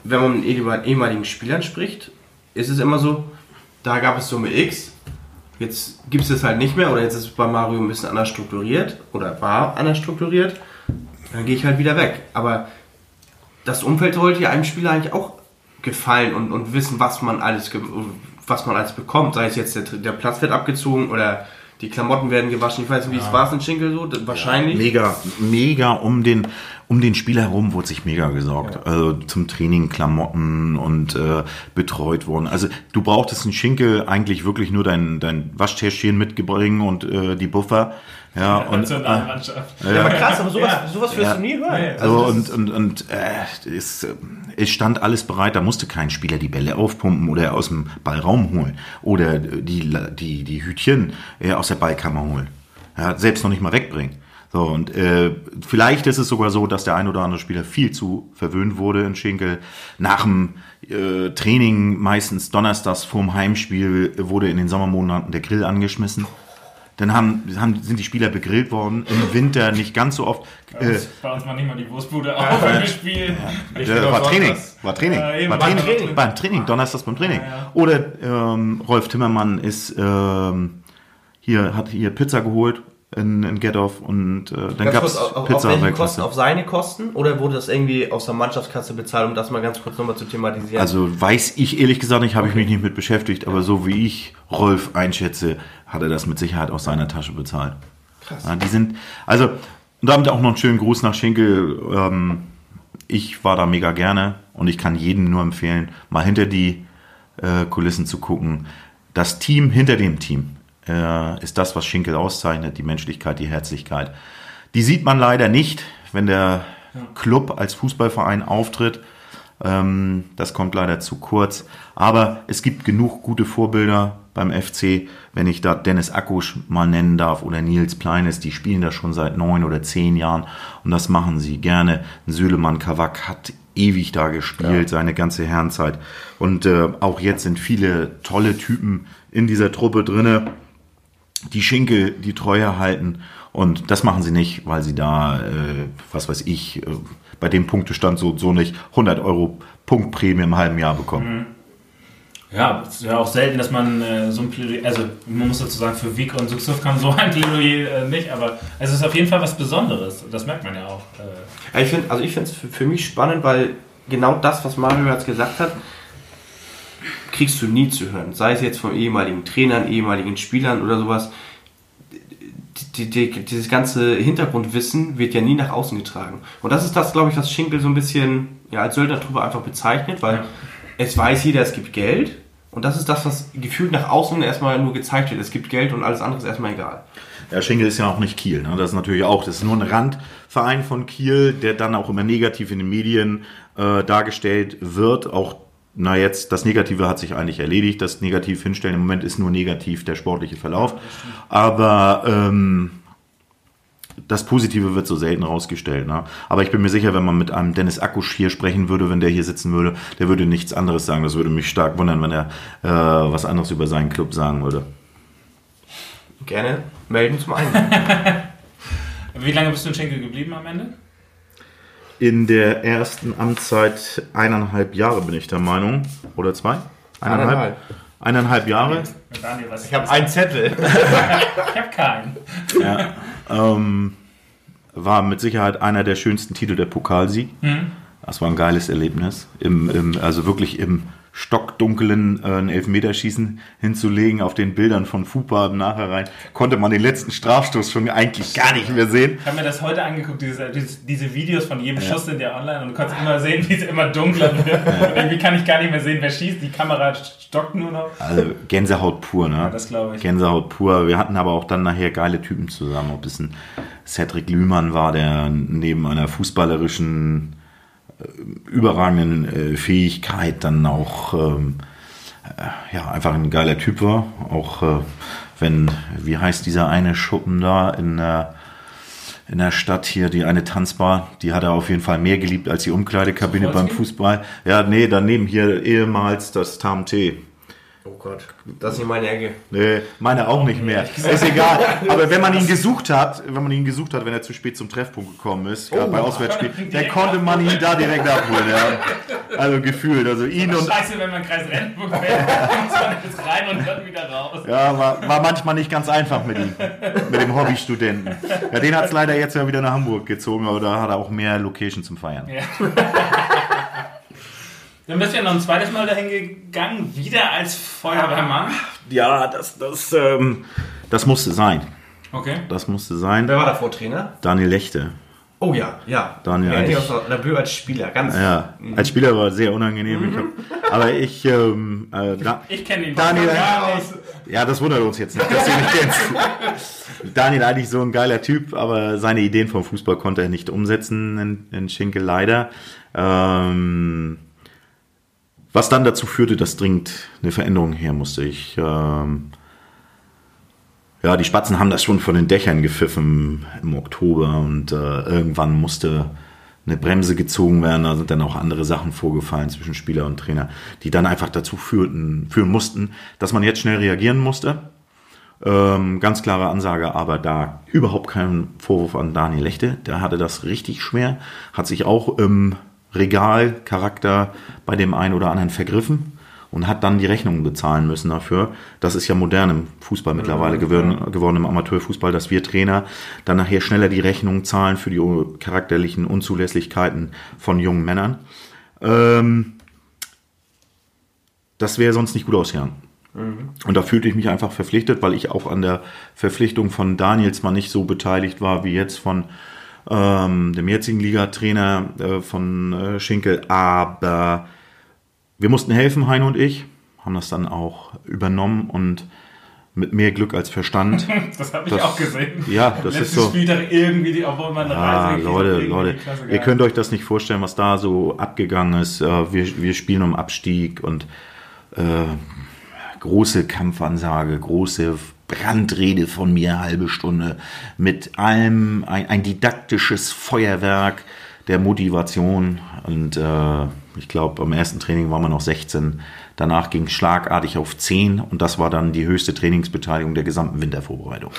wenn man mit ehemaligen Spielern spricht, ist es immer so, da gab es Summe X, jetzt gibt es es halt nicht mehr oder jetzt ist es bei Mario ein bisschen anders strukturiert oder war anders strukturiert, dann gehe ich halt wieder weg. Aber das Umfeld sollte ja einem Spieler eigentlich auch gefallen und, und wissen, was man alles was man alles bekommt. Sei es jetzt der, der Platz wird abgezogen oder die Klamotten werden gewaschen. Ich weiß nicht, wie es war in Schinkel so. Wahrscheinlich. Ja, mega, mega um den, um den Spieler herum wurde sich mega gesorgt. Ja. Also zum Training, Klamotten und äh, betreut worden. Also du brauchtest in Schinkel eigentlich wirklich nur dein, dein Waschtäschchen mitbringen und äh, die Buffer. Ja, und, äh, ja, ja, aber krass, aber sowas, ja. sowas wirst ja. du nie hören. Also, und, und, und äh, es, es stand alles bereit, da musste kein Spieler die Bälle aufpumpen oder aus dem Ballraum holen oder die, die, die Hütchen äh, aus der Ballkammer holen. Ja, selbst noch nicht mal wegbringen. So, und äh, vielleicht ist es sogar so, dass der ein oder andere Spieler viel zu verwöhnt wurde in Schinkel. Nach dem äh, Training, meistens donnerstags vorm Heimspiel, wurde in den Sommermonaten der Grill angeschmissen. Dann haben, haben, sind die Spieler begrillt worden. Im Winter nicht ganz so oft. Bei uns, äh, bei uns war nicht mal die Wurstbude auf äh, Spiel. Ja, war, Training, war Training. Äh, war Training. Training. Beim Training. Donnerstags beim Training. Ja, ja. Oder ähm, Rolf Timmermann ist ähm, hier, hat hier Pizza geholt in, in Get-Off und äh, dann gab es Pizza auf, auf Kosten? Auf seine Kosten oder wurde das irgendwie aus der Mannschaftskasse bezahlt, um das mal ganz kurz nochmal zu thematisieren? Also weiß ich ehrlich gesagt nicht, habe ich mich nicht mit beschäftigt, aber so wie ich Rolf einschätze, hat er das mit Sicherheit aus seiner Tasche bezahlt. Krass. Ja, die sind, also, und damit auch noch einen schönen Gruß nach Schinkel. Ähm, ich war da mega gerne und ich kann jedem nur empfehlen, mal hinter die äh, Kulissen zu gucken. Das Team hinter dem Team äh, ist das, was Schinkel auszeichnet, die Menschlichkeit, die Herzlichkeit. Die sieht man leider nicht, wenn der Club als Fußballverein auftritt. Ähm, das kommt leider zu kurz. Aber es gibt genug gute Vorbilder beim FC, wenn ich da Dennis Akkusch mal nennen darf oder Nils Pleines, die spielen da schon seit neun oder zehn Jahren und das machen sie gerne. Sölemann Kawak hat ewig da gespielt, ja. seine ganze Herrenzeit. Und äh, auch jetzt sind viele tolle Typen in dieser Truppe drinne die Schinkel die Treue halten. Und das machen sie nicht, weil sie da, äh, was weiß ich, äh, bei dem Punktestand so, so nicht 100 Euro Punktprämie im halben Jahr bekommen. Mhm. Ja, es ist ja auch selten, dass man äh, so ein Plädoyer, also man muss dazu sagen, für Wieg und Suxuf kam so ein Plädoyer äh, nicht, aber es ist auf jeden Fall was Besonderes. Das merkt man ja auch. Äh. Ja, ich find, also ich finde es für, für mich spannend, weil genau das, was Mario jetzt gesagt hat, kriegst du nie zu hören. Sei es jetzt von ehemaligen Trainern, ehemaligen Spielern oder sowas. Die, die, dieses ganze Hintergrundwissen wird ja nie nach außen getragen. Und das ist das, glaube ich, was Schinkel so ein bisschen ja, als Söldnertruppe einfach bezeichnet, weil ja. es weiß jeder, es gibt Geld. Und das ist das, was gefühlt nach außen erstmal nur gezeigt wird. Es gibt Geld und alles andere ist erstmal egal. Ja, Schinkel ist ja auch nicht Kiel. Ne? Das ist natürlich auch, das ist nur ein Randverein von Kiel, der dann auch immer negativ in den Medien äh, dargestellt wird. Auch na jetzt, das Negative hat sich eigentlich erledigt. Das Negativ hinstellen im Moment ist nur negativ der sportliche Verlauf. Aber ähm, das Positive wird so selten rausgestellt. Ne? Aber ich bin mir sicher, wenn man mit einem Dennis Akkusch hier sprechen würde, wenn der hier sitzen würde, der würde nichts anderes sagen. Das würde mich stark wundern, wenn er äh, was anderes über seinen Club sagen würde. Gerne melden zum einen. Wie lange bist du in Schenkel geblieben am Ende? In der ersten Amtszeit eineinhalb Jahre, bin ich der Meinung. Oder zwei? Eineinhalb. Eineinhalb Jahre. Ich habe einen Zettel. ich habe keinen. Ja, ähm, war mit Sicherheit einer der schönsten Titel der Pokalsieg. Mhm. Das war ein geiles Erlebnis. Im, im, also wirklich im stockdunklen äh, Elfmeterschießen hinzulegen. Auf den Bildern von Fupa im Nachhinein konnte man den letzten Strafstoß schon eigentlich gar nicht mehr sehen. Ich habe mir das heute angeguckt, diese, diese Videos von jedem ja. Schuss sind ja online und du kannst immer sehen, wie es immer dunkler wird. Ja. irgendwie kann ich gar nicht mehr sehen, wer schießt. Die Kamera stockt nur noch. Also Gänsehaut pur, ne? Ja, das glaube ich. Gänsehaut pur. Wir hatten aber auch dann nachher geile Typen zusammen. Ob es ein Cedric Lühmann war, der neben einer fußballerischen äh, überragenden äh, Fähigkeit dann auch ähm, äh, ja, einfach ein geiler Typ war. Auch äh, wenn, wie heißt dieser eine Schuppen da in der, in der Stadt hier, die eine Tanzbar, die hat er auf jeden Fall mehr geliebt als die Umkleidekabine beim Fußball. Ja, nee, daneben hier ehemals das Tam T. Oh Gott, das ist nicht meine Ecke. Nee, meine auch nicht mehr. Ist egal. Aber wenn man ihn gesucht hat, wenn man ihn gesucht hat, wenn er zu spät zum Treffpunkt gekommen ist, gerade bei Auswärtsspielen, dann konnte man ihn da direkt abholen. Ja. Also gefühlt. Also ihn und. Scheiße, wenn man Kreis Rendenburg fährt, muss man jetzt rein und dann wieder raus. Ja, war, war manchmal nicht ganz einfach mit ihm. Mit dem Hobbystudenten. Ja, den hat es leider jetzt ja wieder nach Hamburg gezogen, aber da hat er auch mehr Location zum Feiern. Ja. Dann bist du ja noch ein zweites Mal dahin gegangen, wieder als Feuerwehrmann. Ja, das, das, ähm, das musste sein. Okay. Das musste sein. Wer war davor Trainer? Daniel Lechte. Oh ja, ja. Daniel, ja, eigentlich- aus der Blö als Spieler, ganz. Ja, als Spieler war es sehr unangenehm. Ich hab, aber ich, ähm, äh, da, Ich kenne ihn Daniel- nicht. ja, das wundert uns jetzt nicht, dass du ihn nicht kennst. Daniel eigentlich so ein geiler Typ, aber seine Ideen vom Fußball konnte er nicht umsetzen in, in Schinkel leider. Ähm, was dann dazu führte, dass dringend eine Veränderung her musste. Ich, ähm, ja, die Spatzen haben das schon von den Dächern gepfiffen im Oktober und äh, irgendwann musste eine Bremse gezogen werden. Da sind dann auch andere Sachen vorgefallen zwischen Spieler und Trainer, die dann einfach dazu führten, führen mussten, dass man jetzt schnell reagieren musste. Ähm, ganz klare Ansage, aber da überhaupt kein Vorwurf an Daniel Lechte. Der hatte das richtig schwer, hat sich auch im Regalcharakter bei dem einen oder anderen vergriffen und hat dann die Rechnungen bezahlen müssen dafür. Das ist ja modern im Fußball mittlerweile geworden, geworden im Amateurfußball, dass wir Trainer dann nachher schneller die Rechnungen zahlen für die charakterlichen Unzulässlichkeiten von jungen Männern. Ähm, das wäre sonst nicht gut ausgegangen. Und da fühlte ich mich einfach verpflichtet, weil ich auch an der Verpflichtung von Daniels mal nicht so beteiligt war wie jetzt von ähm, dem jetzigen Ligatrainer äh, von äh, Schinkel. Aber wir mussten helfen, Heino und ich, haben das dann auch übernommen und mit mehr Glück als Verstand. Das habe ich Das- auch gesehen. Ja, das ist Letzten so. Spieltag irgendwie, die, obwohl man Ah, Reise Leute, Leute, ihr könnt euch das nicht vorstellen, was da so abgegangen ist. Äh, Wir, wir spielen um Abstieg und äh, große Kampfansage, große Brandrede von mir, halbe Stunde, mit allem ein, ein didaktisches Feuerwerk der Motivation. Und äh, ich glaube, am ersten Training waren wir noch 16. Danach ging es schlagartig auf 10 und das war dann die höchste Trainingsbeteiligung der gesamten Wintervorbereitung.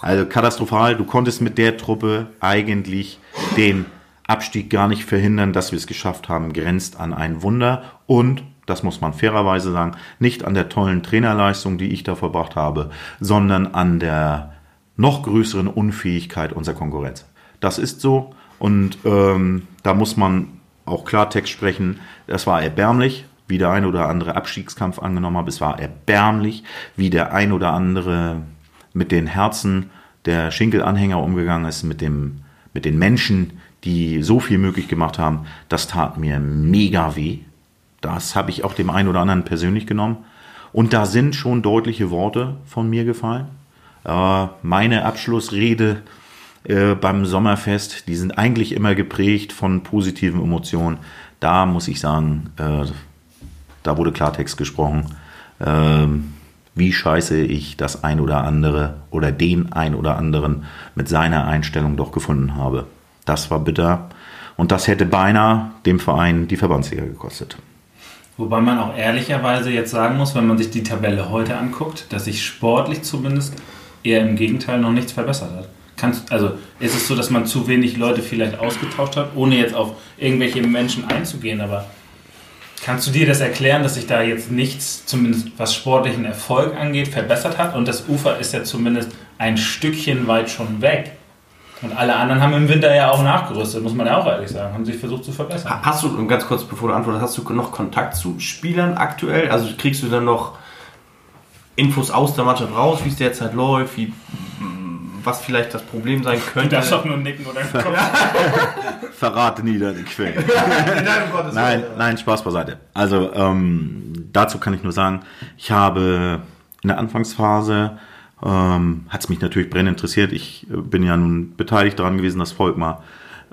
Also katastrophal. Du konntest mit der Truppe eigentlich den Abstieg gar nicht verhindern, dass wir es geschafft haben, grenzt an ein Wunder und, das muss man fairerweise sagen, nicht an der tollen Trainerleistung, die ich da verbracht habe, sondern an der noch größeren Unfähigkeit unserer Konkurrenz. Das ist so und ähm, da muss man auch Klartext sprechen. Das war erbärmlich, wie der ein oder andere Abstiegskampf angenommen hat. Es war erbärmlich, wie der ein oder andere mit den Herzen der Schinkel-Anhänger umgegangen ist, mit, dem, mit den Menschen, die so viel möglich gemacht haben. Das tat mir mega weh. Das habe ich auch dem einen oder anderen persönlich genommen. Und da sind schon deutliche Worte von mir gefallen. Äh, meine Abschlussrede äh, beim Sommerfest, die sind eigentlich immer geprägt von positiven Emotionen. Da muss ich sagen, äh, da wurde Klartext gesprochen. Ähm, wie scheiße ich das ein oder andere oder den ein oder anderen mit seiner Einstellung doch gefunden habe. Das war bitter. Und das hätte beinahe dem Verein die Verbandsliga gekostet. Wobei man auch ehrlicherweise jetzt sagen muss, wenn man sich die Tabelle heute anguckt, dass sich sportlich zumindest eher im Gegenteil noch nichts verbessert hat. Kannst, also ist es so, dass man zu wenig Leute vielleicht ausgetauscht hat, ohne jetzt auf irgendwelche Menschen einzugehen, aber kannst du dir das erklären, dass sich da jetzt nichts, zumindest was sportlichen Erfolg angeht, verbessert hat und das Ufer ist ja zumindest ein Stückchen weit schon weg. Und alle anderen haben im Winter ja auch nachgerüstet, muss man ja auch ehrlich sagen, haben sich versucht zu verbessern. Ha- Hast du, und ganz kurz bevor du antwortest, hast du noch Kontakt zu Spielern aktuell? Also kriegst du dann noch Infos aus der Mannschaft raus, wie es derzeit läuft, wie, was vielleicht das Problem sein Du könnte? darfst doch nur nicken oder Kopf. Verrate nie deine Quellen. Nein, nein, Spaß beiseite. Also ähm, dazu kann ich nur sagen, ich habe in der Anfangsphase ähm, hat es mich natürlich brennend interessiert. Ich äh, bin ja nun beteiligt daran gewesen, dass Volkmar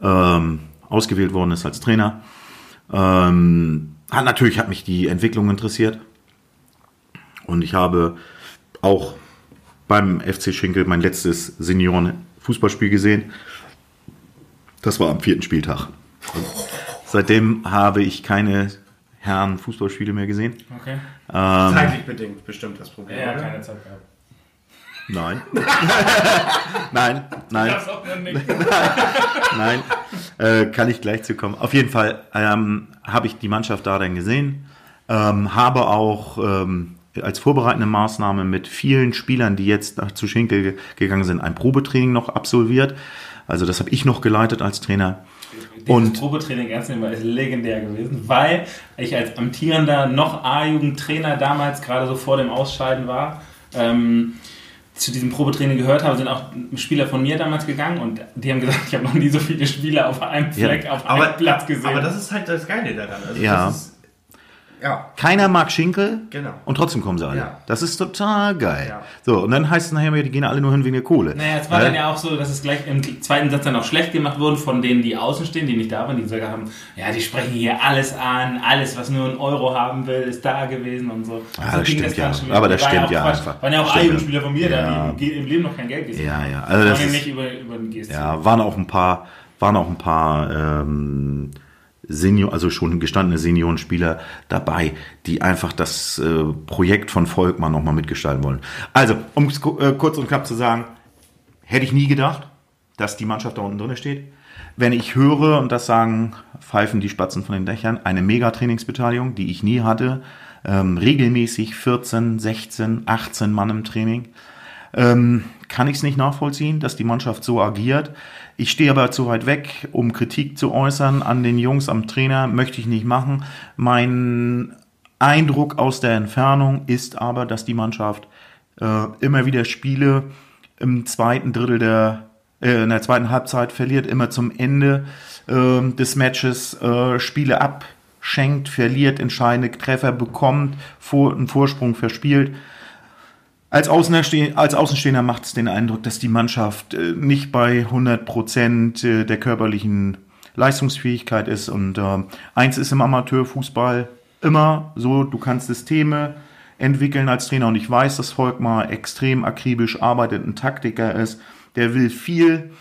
ähm, ausgewählt worden ist als Trainer. Ähm, hat, natürlich hat mich die Entwicklung interessiert. Und ich habe auch beim FC Schinkel mein letztes Senioren-Fußballspiel gesehen. Das war am vierten Spieltag. Und seitdem habe ich keine Herren Fußballspiele mehr gesehen. Okay. Ähm, Zeitlich bedingt bestimmt das Problem. Ja, keine Zeit gehabt. Nein. nein, nein. Das auch. Nein, äh, kann ich gleich zu kommen. Auf jeden Fall ähm, habe ich die Mannschaft da dann gesehen, ähm, habe auch ähm, als vorbereitende Maßnahme mit vielen Spielern, die jetzt nach zu Schinkel ge gegangen sind, ein Probetraining noch absolviert. Also das habe ich noch geleitet als Trainer. Dieses Und- Probetraining ernst nehmen ist legendär gewesen, weil ich als amtierender noch A-Jugendtrainer damals gerade so vor dem Ausscheiden war. Ähm, zu diesem Probetraining gehört habe, sind auch Spieler von mir damals gegangen und die haben gesagt, ich habe noch nie so viele Spieler auf einem Ja. Fleck, auf Aber, einem Platz gesehen. aber das ist halt das Geile daran. Also Ja. Das ist, ja, Keiner mag Schinkel genau. und trotzdem kommen sie alle. Ja. Das ist total geil. Ja. So, und dann heißt es nachher, die gehen alle nur hin wegen der Kohle. Naja, es war Weil- dann ja auch so, dass es gleich im zweiten Satz dann auch schlecht gemacht wurde von denen, die außen stehen, die nicht da waren, die gesagt haben, ja, die sprechen hier alles an, alles, was nur einen Euro haben will, ist da gewesen und so. Ja, so das stimmt dann ja. Aber das War stimmt ja einfach. Waren ja auch. A-Jugendspieler von mir, Ja. da die im Leben noch kein Geld gesehen Ja, ja. Also das ja ist, nicht über, über den GSC. Ja, waren auch ein paar, waren auch ein paar ähm, Senior, also schon gestandene Seniorenspieler dabei, die einfach das äh, Projekt von Volkmann nochmal mitgestalten wollen. Also, um es äh, kurz und knapp zu sagen, hätte ich nie gedacht, dass die Mannschaft da unten drin steht. Wenn ich höre, und das sagen, pfeifen die Spatzen von den Dächern, eine Megatrainingsbeteiligung, die ich nie hatte, ähm, regelmäßig 14, 16, 18 Mann im Training, ähm, kann ich es nicht nachvollziehen, dass die Mannschaft so agiert. Ich stehe aber zu weit weg, um Kritik zu äußern an den Jungs, am Trainer, möchte ich nicht machen. Mein Eindruck aus der Entfernung ist aber, dass die Mannschaft äh, immer wieder Spiele im zweiten Drittel der, äh, in der zweiten Halbzeit verliert, immer zum Ende äh, des Matches äh, Spiele abschenkt, verliert, entscheidende Treffer bekommt, vor, einen Vorsprung verspielt. Als, als Außenstehender macht es den Eindruck, dass die Mannschaft äh, nicht bei 100 Prozent äh, der körperlichen Leistungsfähigkeit ist. Und äh, eins ist im Amateurfußball immer so, du kannst Systeme entwickeln als Trainer. Und ich weiß, dass Volkmar extrem akribisch arbeitet, ein Taktiker ist. Der will viel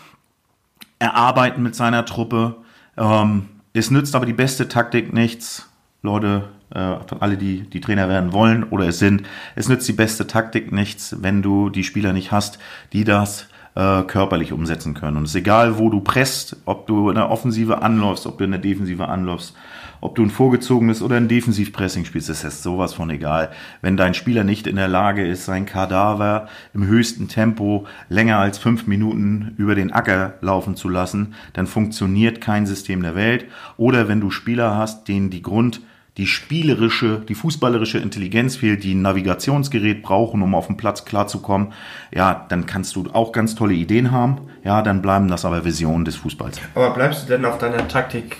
erarbeiten mit seiner Truppe. Ähm, es nützt aber die beste Taktik nichts. Leute, von alle, die, die Trainer werden wollen oder es sind, es nützt die beste Taktik nichts, wenn du die Spieler nicht hast, die das äh, körperlich umsetzen können. Und es ist egal, wo du presst, ob du in der Offensive anläufst, ob du in der Defensive anläufst, ob du ein vorgezogenes oder ein Defensivpressing spielst, das ist sowas von egal. Wenn dein Spieler nicht in der Lage ist, sein Kadaver im höchsten Tempo länger als fünf Minuten über den Acker laufen zu lassen, dann funktioniert kein System der Welt. Oder wenn du Spieler hast, denen die Grund die spielerische, die fußballerische Intelligenz fehlt, die ein Navigationsgerät brauchen, um auf dem Platz klarzukommen, ja, dann kannst du auch ganz tolle Ideen haben, ja, dann bleiben das aber Visionen des Fußballs. Aber bleibst du denn auf deiner Taktik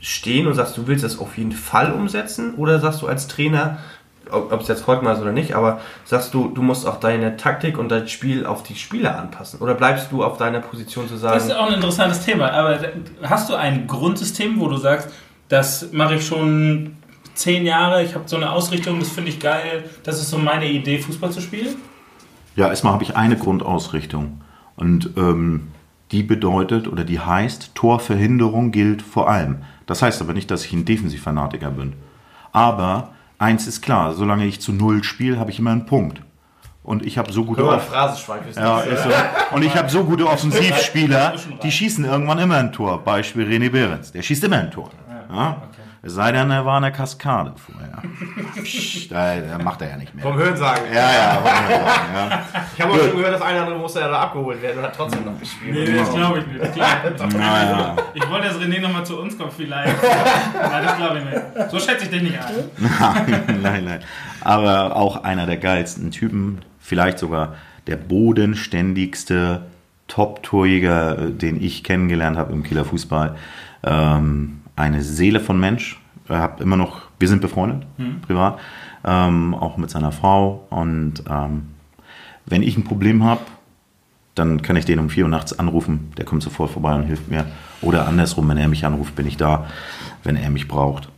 stehen und sagst, du willst das auf jeden Fall umsetzen? Oder sagst du als Trainer, ob es jetzt Volkmar ist oder nicht, aber sagst du, du musst auch deine Taktik und dein Spiel auf die Spieler anpassen? Oder bleibst du auf deiner Position zu sagen, Das ist auch ein interessantes Thema. Aber hast du ein Grundsystem, wo du sagst, das mache ich schon zehn Jahre, ich habe so eine Ausrichtung, das finde ich geil, das ist so meine Idee, Fußball zu spielen? Ja, erstmal habe ich eine Grundausrichtung. Und ähm, die bedeutet oder die heißt, Torverhinderung gilt vor allem. Das heißt aber nicht, dass ich ein Defensivfanatiker bin. Aber eins ist klar, solange ich zu Null spiele, habe ich immer einen Punkt. Und ich habe so gute Off ja, ist so. Und ich habe so gute Offensivspieler, die schießen irgendwann immer ein Tor. Beispiel René Behrens, der schießt immer ein Tor. Ja? Es sei denn, er war in der Kaskade vorher. Psst, da, da macht er ja nicht mehr. Vom Hörensagen. Ja, ja, wollte ich mal sagen, ja. Ich habe auch schon gehört, dass einer andere musste ja da abgeholt werden und hat trotzdem noch gespielt. das glaube ich nicht. Klar. Naja. Ich wollte, dass René nochmal zu uns kommt vielleicht. Nein, das glaube ich nicht. So schätze ich dich nicht ein. nein, nein. Aber auch einer der geilsten Typen, vielleicht sogar der bodenständigste Top-Torjäger, äh, den ich kennengelernt habe im Kieler Fußball. Ähm, eine Seele von Mensch. Hat immer noch, wir sind befreundet, privat, ähm, auch mit seiner Frau. Und ähm, wenn ich ein Problem habe, dann kann ich den um 4 Uhr nachts anrufen. Der kommt sofort vorbei und hilft mir. Oder andersrum, wenn er mich anruft, bin ich da, wenn er mich braucht.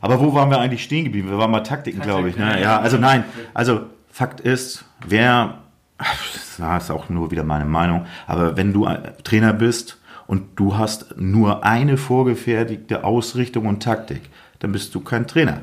Aber wo waren wir eigentlich stehen geblieben? Wir waren bei Taktiken, glaube ich. Ne? Ja, also nein. Also Fakt ist, wer Das ist auch nur wieder meine Meinung. Aber wenn du Trainer bist und du hast nur eine vorgefertigte Ausrichtung und Taktik, dann bist du kein Trainer.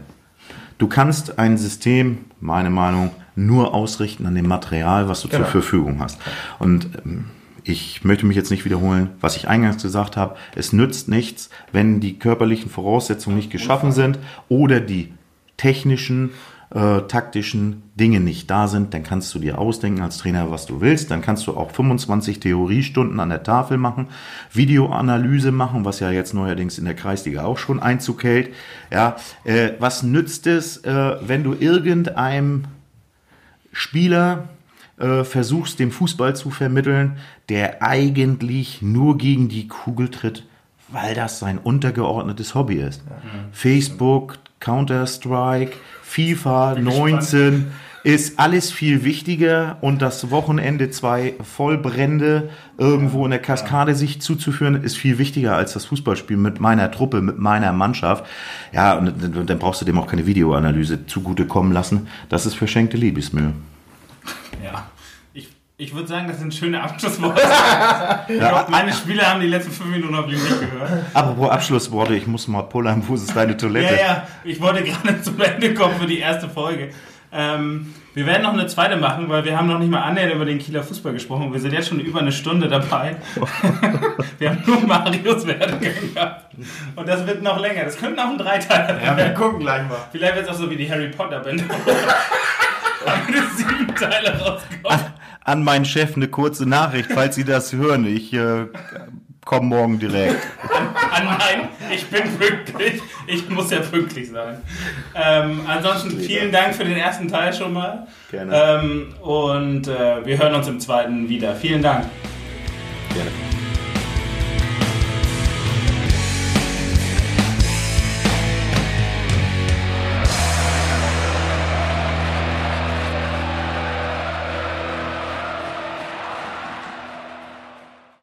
Du kannst ein System, meine Meinung, nur ausrichten an dem Material, was du genau. zur Verfügung hast. Und ähm, ich möchte mich jetzt nicht wiederholen, was ich eingangs gesagt habe. Es nützt nichts, wenn die körperlichen Voraussetzungen nicht geschaffen sind oder die technischen äh, taktischen Dinge nicht da sind, dann kannst du dir ausdenken als Trainer, was du willst. Dann kannst du auch 25 Theoriestunden an der Tafel machen, Videoanalyse machen, was ja jetzt neuerdings in der Kreisliga auch schon Einzug hält. Ja, äh, was nützt es, äh, wenn du irgendeinem Spieler äh, versuchst, dem Fußball zu vermitteln, der eigentlich nur gegen die Kugel tritt, weil das sein untergeordnetes Hobby ist. Ja. Facebook, Counter-Strike, FIFA 19 ist alles viel wichtiger und das Wochenende zwei Vollbrände irgendwo in der Kaskade sich zuzuführen, ist viel wichtiger als das Fußballspiel mit meiner Truppe, mit meiner Mannschaft. Ja, und dann brauchst du dem auch keine Videoanalyse zugutekommen lassen. Das ist verschenkte Liebesmühe. Ja. Ich würde sagen, das sind schöne Abschlussworte. ja, meine Spieler haben die letzten fünf Minuten noch nicht gehört. Apropos Abschlussworte, ich muss mal pullern, wo ist deine Toilette? Ja, ja, ich wollte gerade zum Ende kommen für die erste Folge. Ähm, wir werden noch eine zweite machen, weil wir haben noch nicht mal annähernd über den Kieler Fußball gesprochen. Wir sind jetzt schon über eine Stunde dabei. wir haben nur Marius Werdegang gehabt. Und das wird noch länger. Das könnte auch ein Dreiteiler werden. Ja, wir gucken gleich mal. Vielleicht wird es auch so wie die Harry Potter Bände. Damit sieben Teile rauskommen an meinen Chef eine kurze Nachricht, falls Sie das hören. Ich äh, komme morgen direkt. An, an meinen, ich bin pünktlich. Ich muss ja pünktlich sein. Ähm, ansonsten vielen Dank für den ersten Teil schon mal. Gerne. Ähm, und äh, wir hören uns im zweiten wieder. Vielen Dank. Gerne.